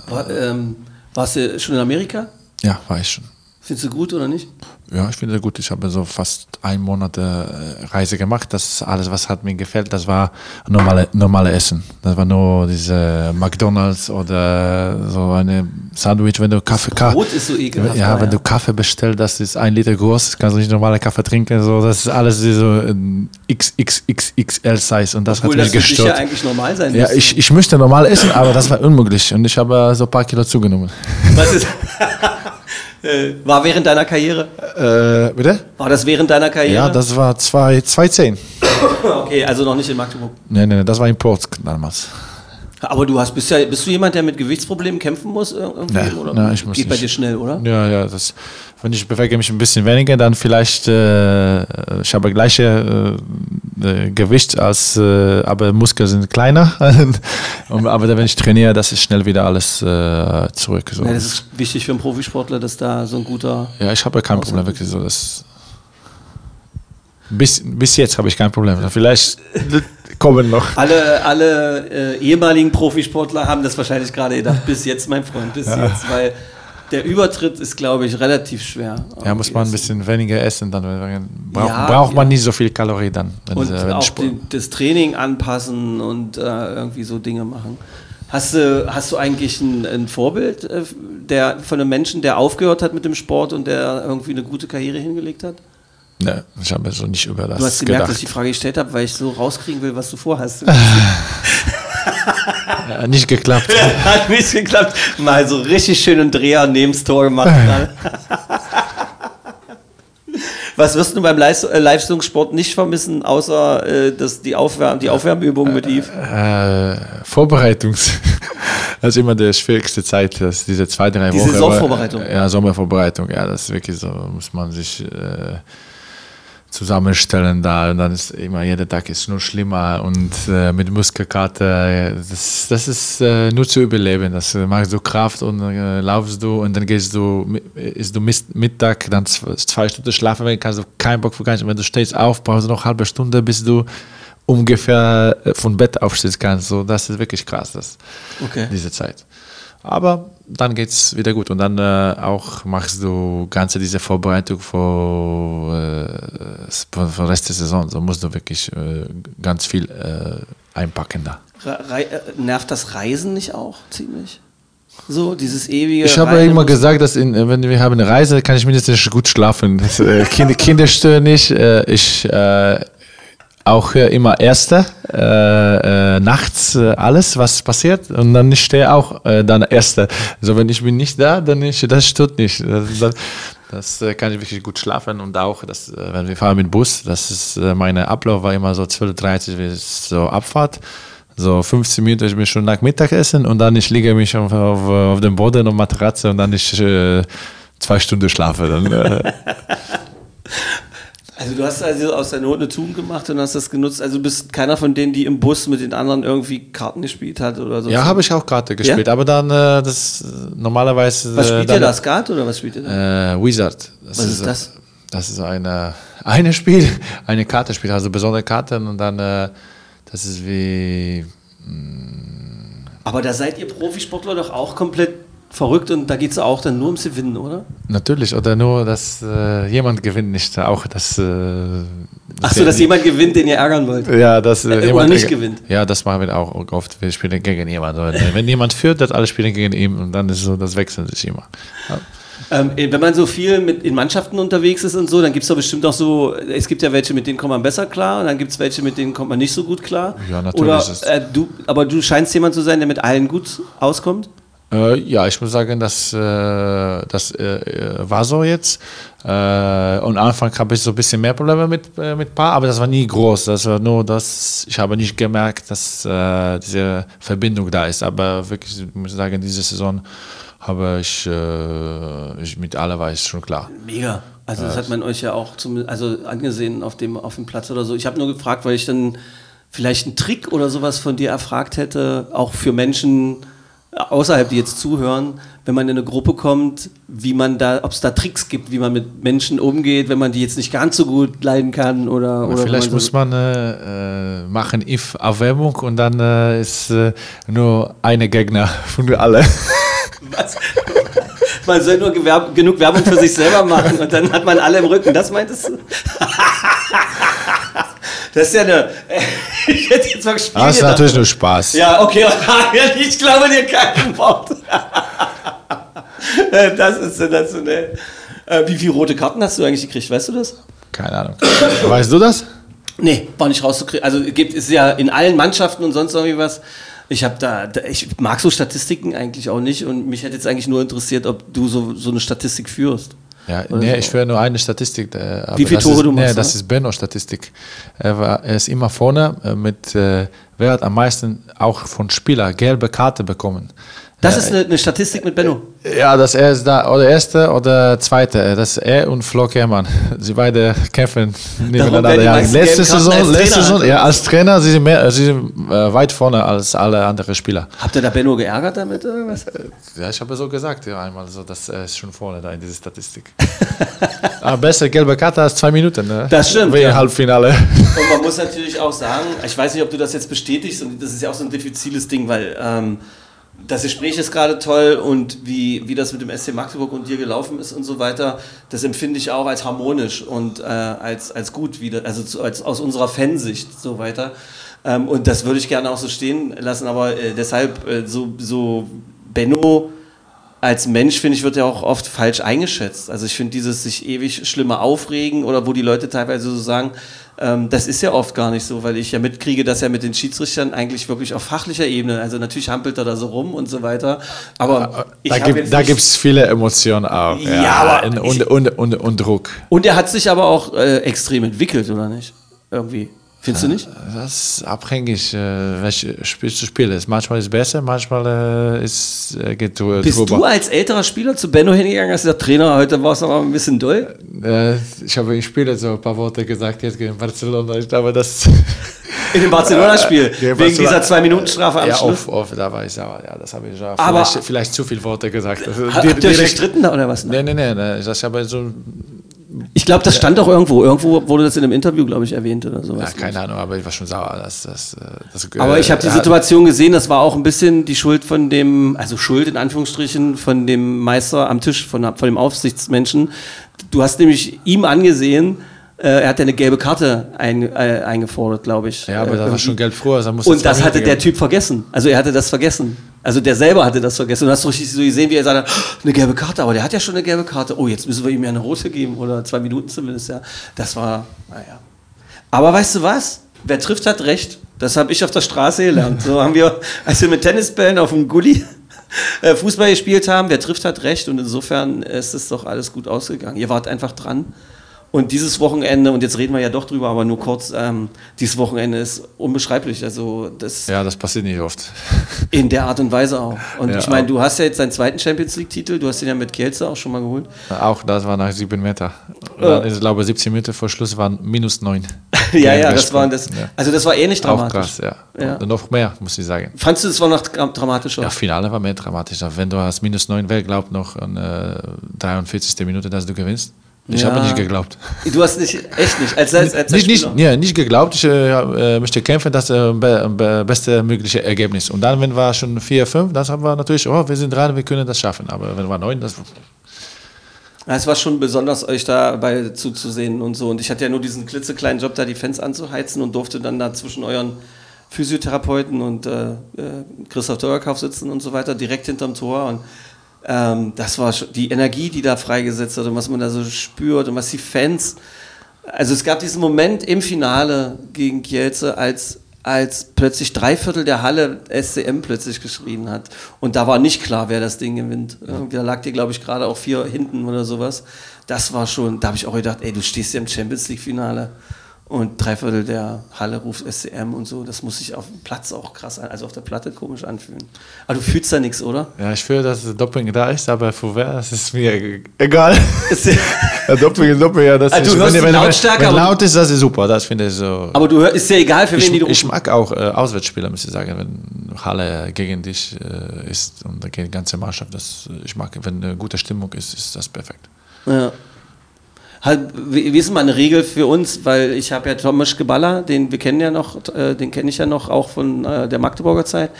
War, ähm, warst du schon in Amerika? Ja, war ich schon. Findest du gut oder nicht? Ja, ich finde gut. Ich habe so fast ein Monat äh, Reise gemacht. Das ist alles, was hat mir gefällt, das war normale, normale Essen. Das war nur diese McDonalds oder so eine Sandwich, wenn du Kaffee Brot ist so ekelhaft. Ja, wenn du Kaffee bestellst, das ist ein Liter groß, kannst du nicht normale Kaffee trinken. So, das ist alles so XXXXL Size und das Obwohl hat das mich für dich ja gestört. eigentlich normal sein Ja, ich, ich möchte normal essen, aber das war unmöglich und ich habe so ein paar Kilo zugenommen. Was ist, Äh, war während deiner Karriere? Äh, bitte? War das während deiner Karriere? Ja, das war 2010. Okay, also noch nicht in Magdeburg. Nee, nee, das war in Port damals. Aber du hast, bist, ja, bist du jemand, der mit Gewichtsproblemen kämpfen muss? Irgendwie, Nee, oder? nee, ich muss Geht bei nicht. dir schnell, oder? Ja, ja, das, wenn ich bewege mich ein bisschen weniger, dann vielleicht, äh, ich habe gleiche äh, äh, Gewicht, als, äh, aber Muskeln sind kleiner. Und, aber wenn ich trainiere, das ist schnell wieder alles äh, zurück. So. Ja, das ist wichtig für einen Profisportler, dass da so ein guter. ja, ich habe kein Problem, wirklich so. Das, bis, bis jetzt habe ich kein Problem. Vielleicht kommen noch. Alle, alle äh, ehemaligen Profisportler haben das wahrscheinlich gerade gedacht, bis jetzt, mein Freund, bis jetzt, weil der Übertritt ist, glaube ich, relativ schwer. Ja, muss man ein bisschen weniger essen, dann braucht, Ja, braucht man ja. nicht so viel Kalorien dann. Und sie- auch den, das Training anpassen und äh, irgendwie so Dinge machen. Hast du, hast du eigentlich ein, ein Vorbild äh, der, von einem Menschen, der aufgehört hat mit dem Sport und der irgendwie eine gute Karriere hingelegt hat? Ne, ich habe so nicht über das Du hast gemerkt, gedacht. dass ich die Frage gestellt habe, weil ich so rauskriegen will, was du vorhast. Äh, nicht geklappt. Hat nicht geklappt. Mal so richtig schön einen Dreher neben das Tor gemacht. Was wirst du beim Leist äh, Leistungssport nicht vermissen, außer äh, das, die, Aufwärm die Aufwärmübung mit Yves? Äh, Vorbereitungs. Das ist immer die schwierigste Zeit, das, diese zwei, drei Die Wochen. Saisonvorbereitung. Ja, Sommervorbereitung, ja, das ist wirklich so, muss man sich äh, zusammenstellen da und dann ist immer, jeder Tag ist nur schlimmer und äh, mit Muskelkater, das, das ist äh, nur zu überleben, das äh, machst du Kraft und äh, laufst du und dann gehst du, mi- isst du Mittag, dann zwei Stunden schlafen, wenn kannst du keinen Bock für nicht, wenn du stehst auf, brauchst du noch eine halbe Stunde, bis du ungefähr äh, vom Bett aufstehen kannst, so, das ist wirklich krass, das Okay. diese Zeit. Aber dann geht es wieder gut und dann äh, auch machst du ganze diese Vorbereitung für, äh, für für den Rest der Saison. So musst du wirklich äh, ganz viel äh, einpacken da. Re äh, nervt das Reisen nicht auch ziemlich? So, dieses ewige. Ich habe Reisen- immer gesagt, dass in, wenn wir haben eine Reise, kann ich mindestens gut schlafen. Äh, Kinder, Kinder stören nicht. Äh, ich auch äh, immer Erster, äh, äh, nachts äh, alles, was passiert. Und dann ich stehe auch äh, dann Erster. Also wenn ich bin nicht da, dann ich, das stört nicht. Das, das, das äh, kann ich wirklich gut schlafen. Und auch, dass, äh, wenn wir fahren mit Bus, das ist meine Ablauf war immer so 12.30 bis so Abfahrt. So 15 Minuten, ich bin schon nach Mittagessen und dann ich liege mich auf, auf, auf dem Boden und Matratze und dann ich zwei Stunden schlafe. Dann, Also, du hast also aus der Not eine Tugend gemacht und hast das genutzt. Also, du bist keiner von denen, die im Bus mit den anderen irgendwie Karten gespielt hat oder so. ja, habe ich auch Karte gespielt, aber dann äh, das äh, normalerweise. Was äh, spielt dann, ihr da? Skat oder was spielt ihr da? Äh, Wizard. Das Was ist das? Das ist eine, eine Spiel, eine Karte Spiel, also besondere Karten und dann äh, das ist wie Aber da seid ihr Profisportler doch auch komplett verrückt und da geht es auch dann nur ums Gewinnen, oder? natürlich oder nur, dass äh, jemand gewinnt nicht, auch das. Äh, Achso, dass jemand gewinnt, den ihr ärgern wollt. Ja, das, äh, oder jemand nicht gewinnt. Ja, das machen wir auch oft. Wir spielen gegen jemanden. Wenn, jemand führt, dass alle spielen gegen ihn und dann ist so, das wechselt sich immer. Ja. Ähm, wenn man so viel mit in Mannschaften unterwegs ist und so, dann gibt es doch bestimmt auch so, es gibt ja welche, mit denen kommt man besser klar und dann gibt es welche, mit denen kommt man nicht so gut klar. Ja, natürlich Oder, äh, du, aber du scheinst jemand zu sein, der mit allen gut auskommt? Äh, ja, ich muss sagen, das, äh, das äh, äh, war so jetzt. Äh, und am Anfang habe ich so ein bisschen mehr Probleme mit, äh, mit Paar, aber das war nie groß. Das war nur, dass ich habe nicht gemerkt, dass äh, diese Verbindung da ist. Aber wirklich, ich muss sagen, diese Saison habe ich, äh, ich mit alle war ich schon klar. Mega. Also das hat man euch ja auch zum, also angesehen auf dem, auf dem Platz oder so. Ich habe nur gefragt, weil ich dann vielleicht einen Trick oder sowas von dir erfragt hätte, auch für Menschen außerhalb, die jetzt zuhören, wenn man in eine Gruppe kommt, wie man da, ob es da Tricks gibt, wie man mit Menschen umgeht, wenn man die jetzt nicht ganz so gut leiden kann oder, oder Vielleicht man muss man äh, äh, machen if Erwärmung und dann äh, ist äh, nur eine Gegner von alle. Was? Man soll nur genug Werbung für sich selber machen und dann hat man alle im Rücken. Das meintest du? Das ist ja eine. Ich hätte jetzt mal gespielt. Das Ah, ist natürlich nur Spaß. Ja, okay. Ich glaube dir kein Wort. Das ist sensationell. Äh, Wie viele rote Karten hast du eigentlich gekriegt? Weißt du das? Keine Ahnung. Weißt du das? Nee, war nicht rauszukriegen. Also gibt es ja in allen Mannschaften und sonst irgendwie was. Ich habe da, da, ich mag so Statistiken eigentlich auch nicht und mich hätte jetzt eigentlich nur interessiert, ob du so, so eine Statistik führst. Ja, nee, so. ich führe nur eine Statistik. Äh, Wie viele das Tore ist, du machst, Nee, das ne? ist Benno-Statistik. Er, war- er ist immer vorne äh, mit, äh, wer hat am meisten auch von Spieler gelbe Karte bekommen. Das Äh, ist eine, eine Statistik mit Benno. Ja, das er ist da, oder erste oder zweite. Äh, Das ist er und Flo Kermann. Sie beide kämpfen nebeneinander. Ja, letzte Saison, als letzte Trainer. Saison, ja, als Trainer, sie sind, mehr, sie sind äh, weit vorne als alle anderen Spieler. Habt ihr da Benno geärgert damit oder was? Ja, ich habe so gesagt, ja, einmal so, dass er ist schon vorne da in dieser Statistik. Aber besser gelbe Karte als zwei Minuten, ne? Das stimmt, Wie ja. Halbfinale. Und man muss natürlich auch sagen, ich weiß nicht, ob du das jetzt bestätigst, und das ist ja auch so ein diffiziles Ding, weil ähm, das Gespräch ist gerade toll und wie, wie das mit dem SC Magdeburg und dir gelaufen ist und so weiter, das empfinde ich auch als harmonisch und äh, als, als gut, wieder, also zu, als, aus unserer Fansicht so weiter. Ähm, und das würde ich gerne auch so stehen lassen, aber äh, deshalb äh, so, so Benno als Mensch, finde ich, wird er auch oft falsch eingeschätzt. Also ich finde dieses sich ewig schlimmer aufregen oder wo die Leute teilweise so sagen, das ist ja oft gar nicht so, weil ich ja mitkriege, dass er mit den Schiedsrichtern eigentlich wirklich auf fachlicher Ebene, also natürlich hampelt er da so rum und so weiter, aber Da gibt da nicht- gibt's viele Emotionen auch. Ja, aber und, ich- und, und, und, und Druck. Und er hat sich aber auch äh, extrem entwickelt, oder nicht? Irgendwie. Findest du nicht? Das ist abhängig, äh, welche Spiel du spielst. Manchmal ist es besser, manchmal äh, ist, äh, geht drü- Bist drüber. du als älterer Spieler zu Benno hingegangen, hast gesagt, Trainer, heute war es aber ein bisschen doll? Äh, ich habe im Spiel so ein paar Worte gesagt, jetzt gegen Barcelona. Ich glaube, das. In dem Barcelona-Spiel, wegen Barcelona- dieser Zwei-Minuten-Strafe am ja, Schluss. oft, oft, da war ich sauer. Ja, das habe ich ja Aber- vielleicht, vielleicht zu viele Worte gesagt. Also, Habt ihr euch gestritten da oder was? Nee, nee, nee, nee. Das habe so. Ich glaube, das stand doch irgendwo. Irgendwo wurde das in einem Interview, glaube ich, erwähnt oder Ja, sowas. keine Ahnung, aber ich war schon sauer. Das, das, äh, das, Aber ich habe die äh, Situation gesehen, das war auch ein bisschen die Schuld von dem, also Schuld in Anführungsstrichen, von dem Meister am Tisch, von, von dem Aufsichtsmenschen. Du hast nämlich ihm angesehen, äh, er hat ja eine gelbe Karte ein, äh, eingefordert, glaube ich. Ja, aber äh, das war irgendwie. schon gelb früher. musste Und das hatte der. Typ vergessen. Also er hatte das vergessen. Also der selber hatte das vergessen. Und hast du richtig so gesehen, wie er sagte, "Oh, eine gelbe Karte, aber der hat ja schon eine gelbe Karte. Oh, jetzt müssen wir ihm ja eine rote geben oder zwei Minuten zumindest, ja. Das war, naja. Aber weißt du was? Wer trifft, hat recht. Das habe ich auf der Straße gelernt. So haben wir, als wir mit Tennisbällen auf dem Gully äh, Fußball gespielt haben, wer trifft, hat recht. Und insofern ist es doch alles gut ausgegangen. Ihr wart einfach dran. Und dieses Wochenende, und jetzt reden wir ja doch drüber, aber nur kurz, ähm, dieses Wochenende ist unbeschreiblich. Also das Ja, das passiert nicht oft. in der Art und Weise auch. Und Ja, ich meine, auch. du hast ja jetzt deinen zweiten Champions League-Titel, du hast den ja mit Kielce auch schon mal geholt. Auch das war nach sieben Meter. Dann, ich glaube, 17 Meter vor Schluss waren minus neun. ja, ja, das war das. Ja. Also das war ähnlich Auch dramatisch. krass, ja. Ja. Und noch mehr, muss ich sagen. Fandst du, das war noch dra- dramatischer? Ja, Finale war mehr dramatisch. Wenn du hast minus neun, wer glaubt noch an äh, 43. Minute, dass du gewinnst? Ich Ja. habe nicht geglaubt. Du hast nicht, echt nicht, als, als, als Nicht, nicht, ja, nicht geglaubt, ich äh, möchte kämpfen, das äh, be, be, beste mögliche Ergebnis. Und dann, wenn wir schon 4, 5, das haben wir natürlich, oh, wir sind dran, wir können das schaffen. Aber wenn wir 9, das Es war schon besonders, euch dabei zuzusehen und so. Und ich hatte ja nur diesen klitzekleinen Job, da die Fans anzuheizen und durfte dann da zwischen euren Physiotherapeuten und äh, äh, Christoph Teuerkauf sitzen und so weiter, direkt hinterm Tor. Und ähm, das war schon die Energie, die da freigesetzt hat und was man da so spürt und was die Fans. Also es gab diesen Moment im Finale gegen Kielce, als, als plötzlich drei Viertel der Halle SCM plötzlich geschrien hat. Und da war nicht klar, wer das Ding gewinnt. Da lag dir, glaube ich, gerade auch vier hinten oder sowas. Das war schon, da habe ich auch gedacht, ey, du stehst ja im Champions League-Finale und drei Viertel der Halle ruft SCM und so. Das muss sich auf dem Platz auch krass an, also auf der Platte komisch anfühlen. Aber du fühlst da nichts, oder? ja, ich fühle, dass das Doping da ist, aber für wer, das ist mir egal. Ja, Doping ist Doping, ja. Das du ist, hörst wenn, wenn, wenn, wenn laut ist, das ist super, das finde ich so. Aber du hörst, ist ja egal, für wen die ich, du ich mag auch äh, Auswärtsspieler, muss ich sagen, wenn Halle gegen dich äh, ist und gegen die ganze Mannschaft. Das, ich mag, wenn eine gute Stimmung ist, ist das perfekt. Ja. Halt, wie ist mal eine Regel für uns, weil ich habe ja Tomasz Geballer, den wir kennen ja noch, äh, den kenne ich ja noch auch von äh, der Magdeburger Zeit.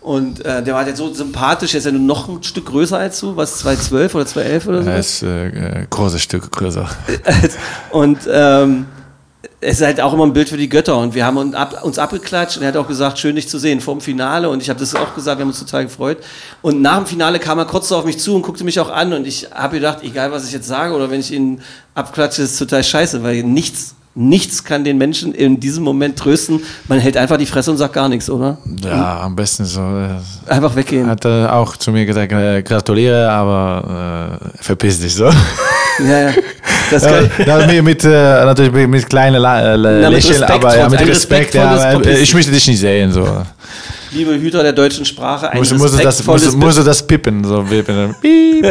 Und äh, der war jetzt so sympathisch, er ist ja nur noch ein Stück größer als du, was 212 oder 211 oder so. Er ist äh, äh, großes Stück größer. Und ähm, es ist halt auch immer ein Bild für die Götter. Und wir haben uns, ab, uns abgeklatscht und er hat auch gesagt, schön dich zu sehen vor dem Finale. Und ich habe das auch gesagt, wir haben uns total gefreut. Und nach dem Finale kam er kurz so auf mich zu und guckte mich auch an. Und ich habe gedacht, egal was ich jetzt sage oder wenn ich ihn abklatsche, ist total scheiße, weil nichts, nichts kann den Menschen in diesem Moment trösten. Man hält einfach die Fresse und sagt gar nichts, oder? Ja, am besten so. Äh, Einfach weggehen. hat er auch zu mir gesagt, äh, gratuliere, aber äh, verpiss dich so. Ja, ja. Das kann, ja, mit, mit, äh, natürlich mit, kleinen La- äh, Na, Lächeln, Respekt, aber ja, mit ein Respekt. Ja, ich möchte dich nicht sehen. So. Liebe Hüter der deutschen Sprache, ein Muss, muss, das, respektvolles muss, muss das pippen. So, wippen. Piep.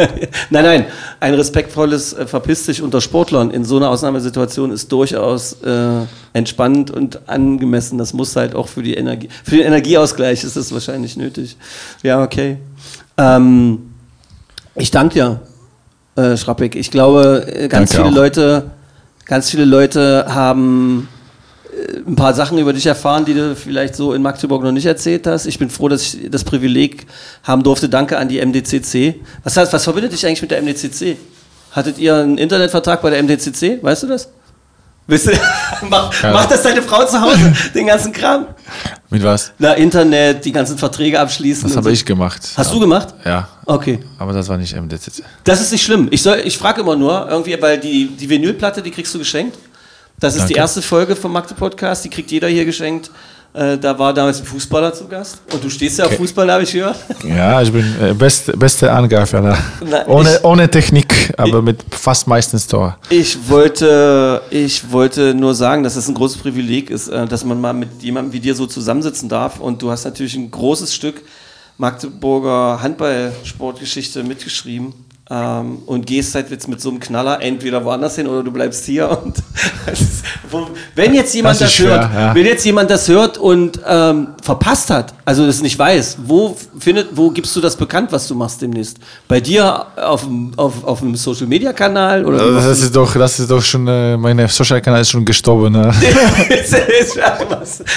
Nein, nein, ein respektvolles äh, Verpiss dich unter Sportlern in so einer Ausnahmesituation ist durchaus äh, entspannend und angemessen. Das muss halt auch für, die Energie, für den Energieausgleich ist es wahrscheinlich nötig. Ja, okay. Ähm, ich danke dir, äh, Schrappig. Ich glaube, äh, ganz Danke viele auch. Leute, ganz viele Leute haben ein paar Sachen über dich erfahren, die du vielleicht so in Magdeburg noch nicht erzählt hast. Ich bin froh, dass ich das Privileg haben durfte. Danke an die MDCC. Was, heißt, was verbindet dich eigentlich mit der MDCC? Hattet ihr einen Internetvertrag bei der MDCC? Weißt du das? Wisst ihr, mach, Ja. Macht das deine Frau zu Hause, den ganzen Kram? Mit was? Na, Internet, die ganzen Verträge abschließen. Das habe so. ich gemacht. Hast du gemacht? Ja. Okay. Aber das war nicht MDCC. Das ist nicht schlimm. Ich, soll- ich frage immer nur, irgendwie, weil die, die Vinylplatte, die kriegst du geschenkt. Das ist die Danke. erste Folge vom Magde Podcast, die kriegt jeder hier geschenkt. Äh, da war damals ein Fußballer zu Gast. Und du stehst ja auf Okay. Fußball, habe ich gehört. Ja, ich bin äh, best, beste Angreifer. Na, ohne, ich- ohne Technik, aber mit fast meistens Tor. Ich wollte, ich wollte nur sagen, dass es ein großes Privileg ist, äh, dass man mal mit jemandem wie dir so zusammensitzen darf. Und du hast natürlich ein großes Stück Magdeburger Handballsportgeschichte mitgeschrieben. Ähm, und gehst halt jetzt mit so einem Knaller entweder woanders hin oder du bleibst hier. Und wo, wenn jetzt jemand Das das, schwer, hört, ja. wenn jetzt jemand das hört und ähm, verpasst hat, also das nicht weiß, wo findet, wo gibst du das bekannt, was du machst demnächst? Bei dir auf, dem- auf, auf einem Social Media Kanal oder? Also Das ist doch, das ist doch schon, äh, meine Social-Kanal ist schon gestorben. Ne?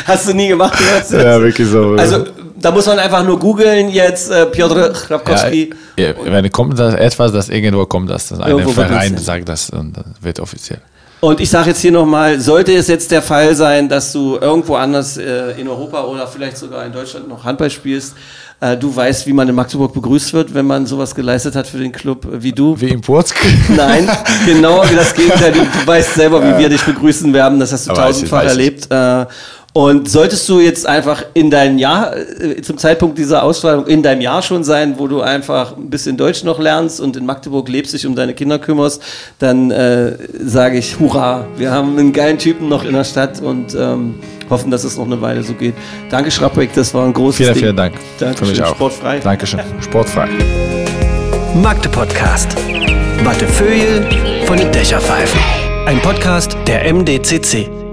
Hast du nie gemacht? ja, wirklich so. Also, da muss man einfach nur googeln, jetzt äh, Piotr Chrapkowski. ja, wenn kommt das etwas, das irgendwo kommt, das, das ein Verein sagt das und das wird offiziell. Und ich sage jetzt hier nochmal, sollte es jetzt der Fall sein, dass du irgendwo anders äh, in Europa oder vielleicht sogar in Deutschland noch Handball spielst, äh, du weißt, wie man in Magdeburg begrüßt wird, wenn man sowas geleistet hat für den Club äh, wie du. Wie im Purzk. Nein, genau wie das Gegenteil. Du, du weißt selber, wie wir dich begrüßen werden. Das hast du tausendfach erlebt. Äh, und solltest du jetzt einfach in deinem Jahr, äh, zum Zeitpunkt dieser Ausstrahlung, in deinem Jahr schon sein, wo du einfach ein bisschen Deutsch noch lernst und in Magdeburg lebst, dich um deine Kinder kümmerst, dann äh, sage ich Hurra. Wir haben einen geilen Typen noch in der Stadt und ähm, hoffen, dass es noch eine Weile so geht. Danke, Schrappek, das war ein großes Vielen, Ding. vielen Dank. Danke Für mich auch. Sportfrei. Dankeschön. Sportfrei. Magde Podcast. Wattefeuille von den Dächerpfeifen. Ein Podcast der MDCC.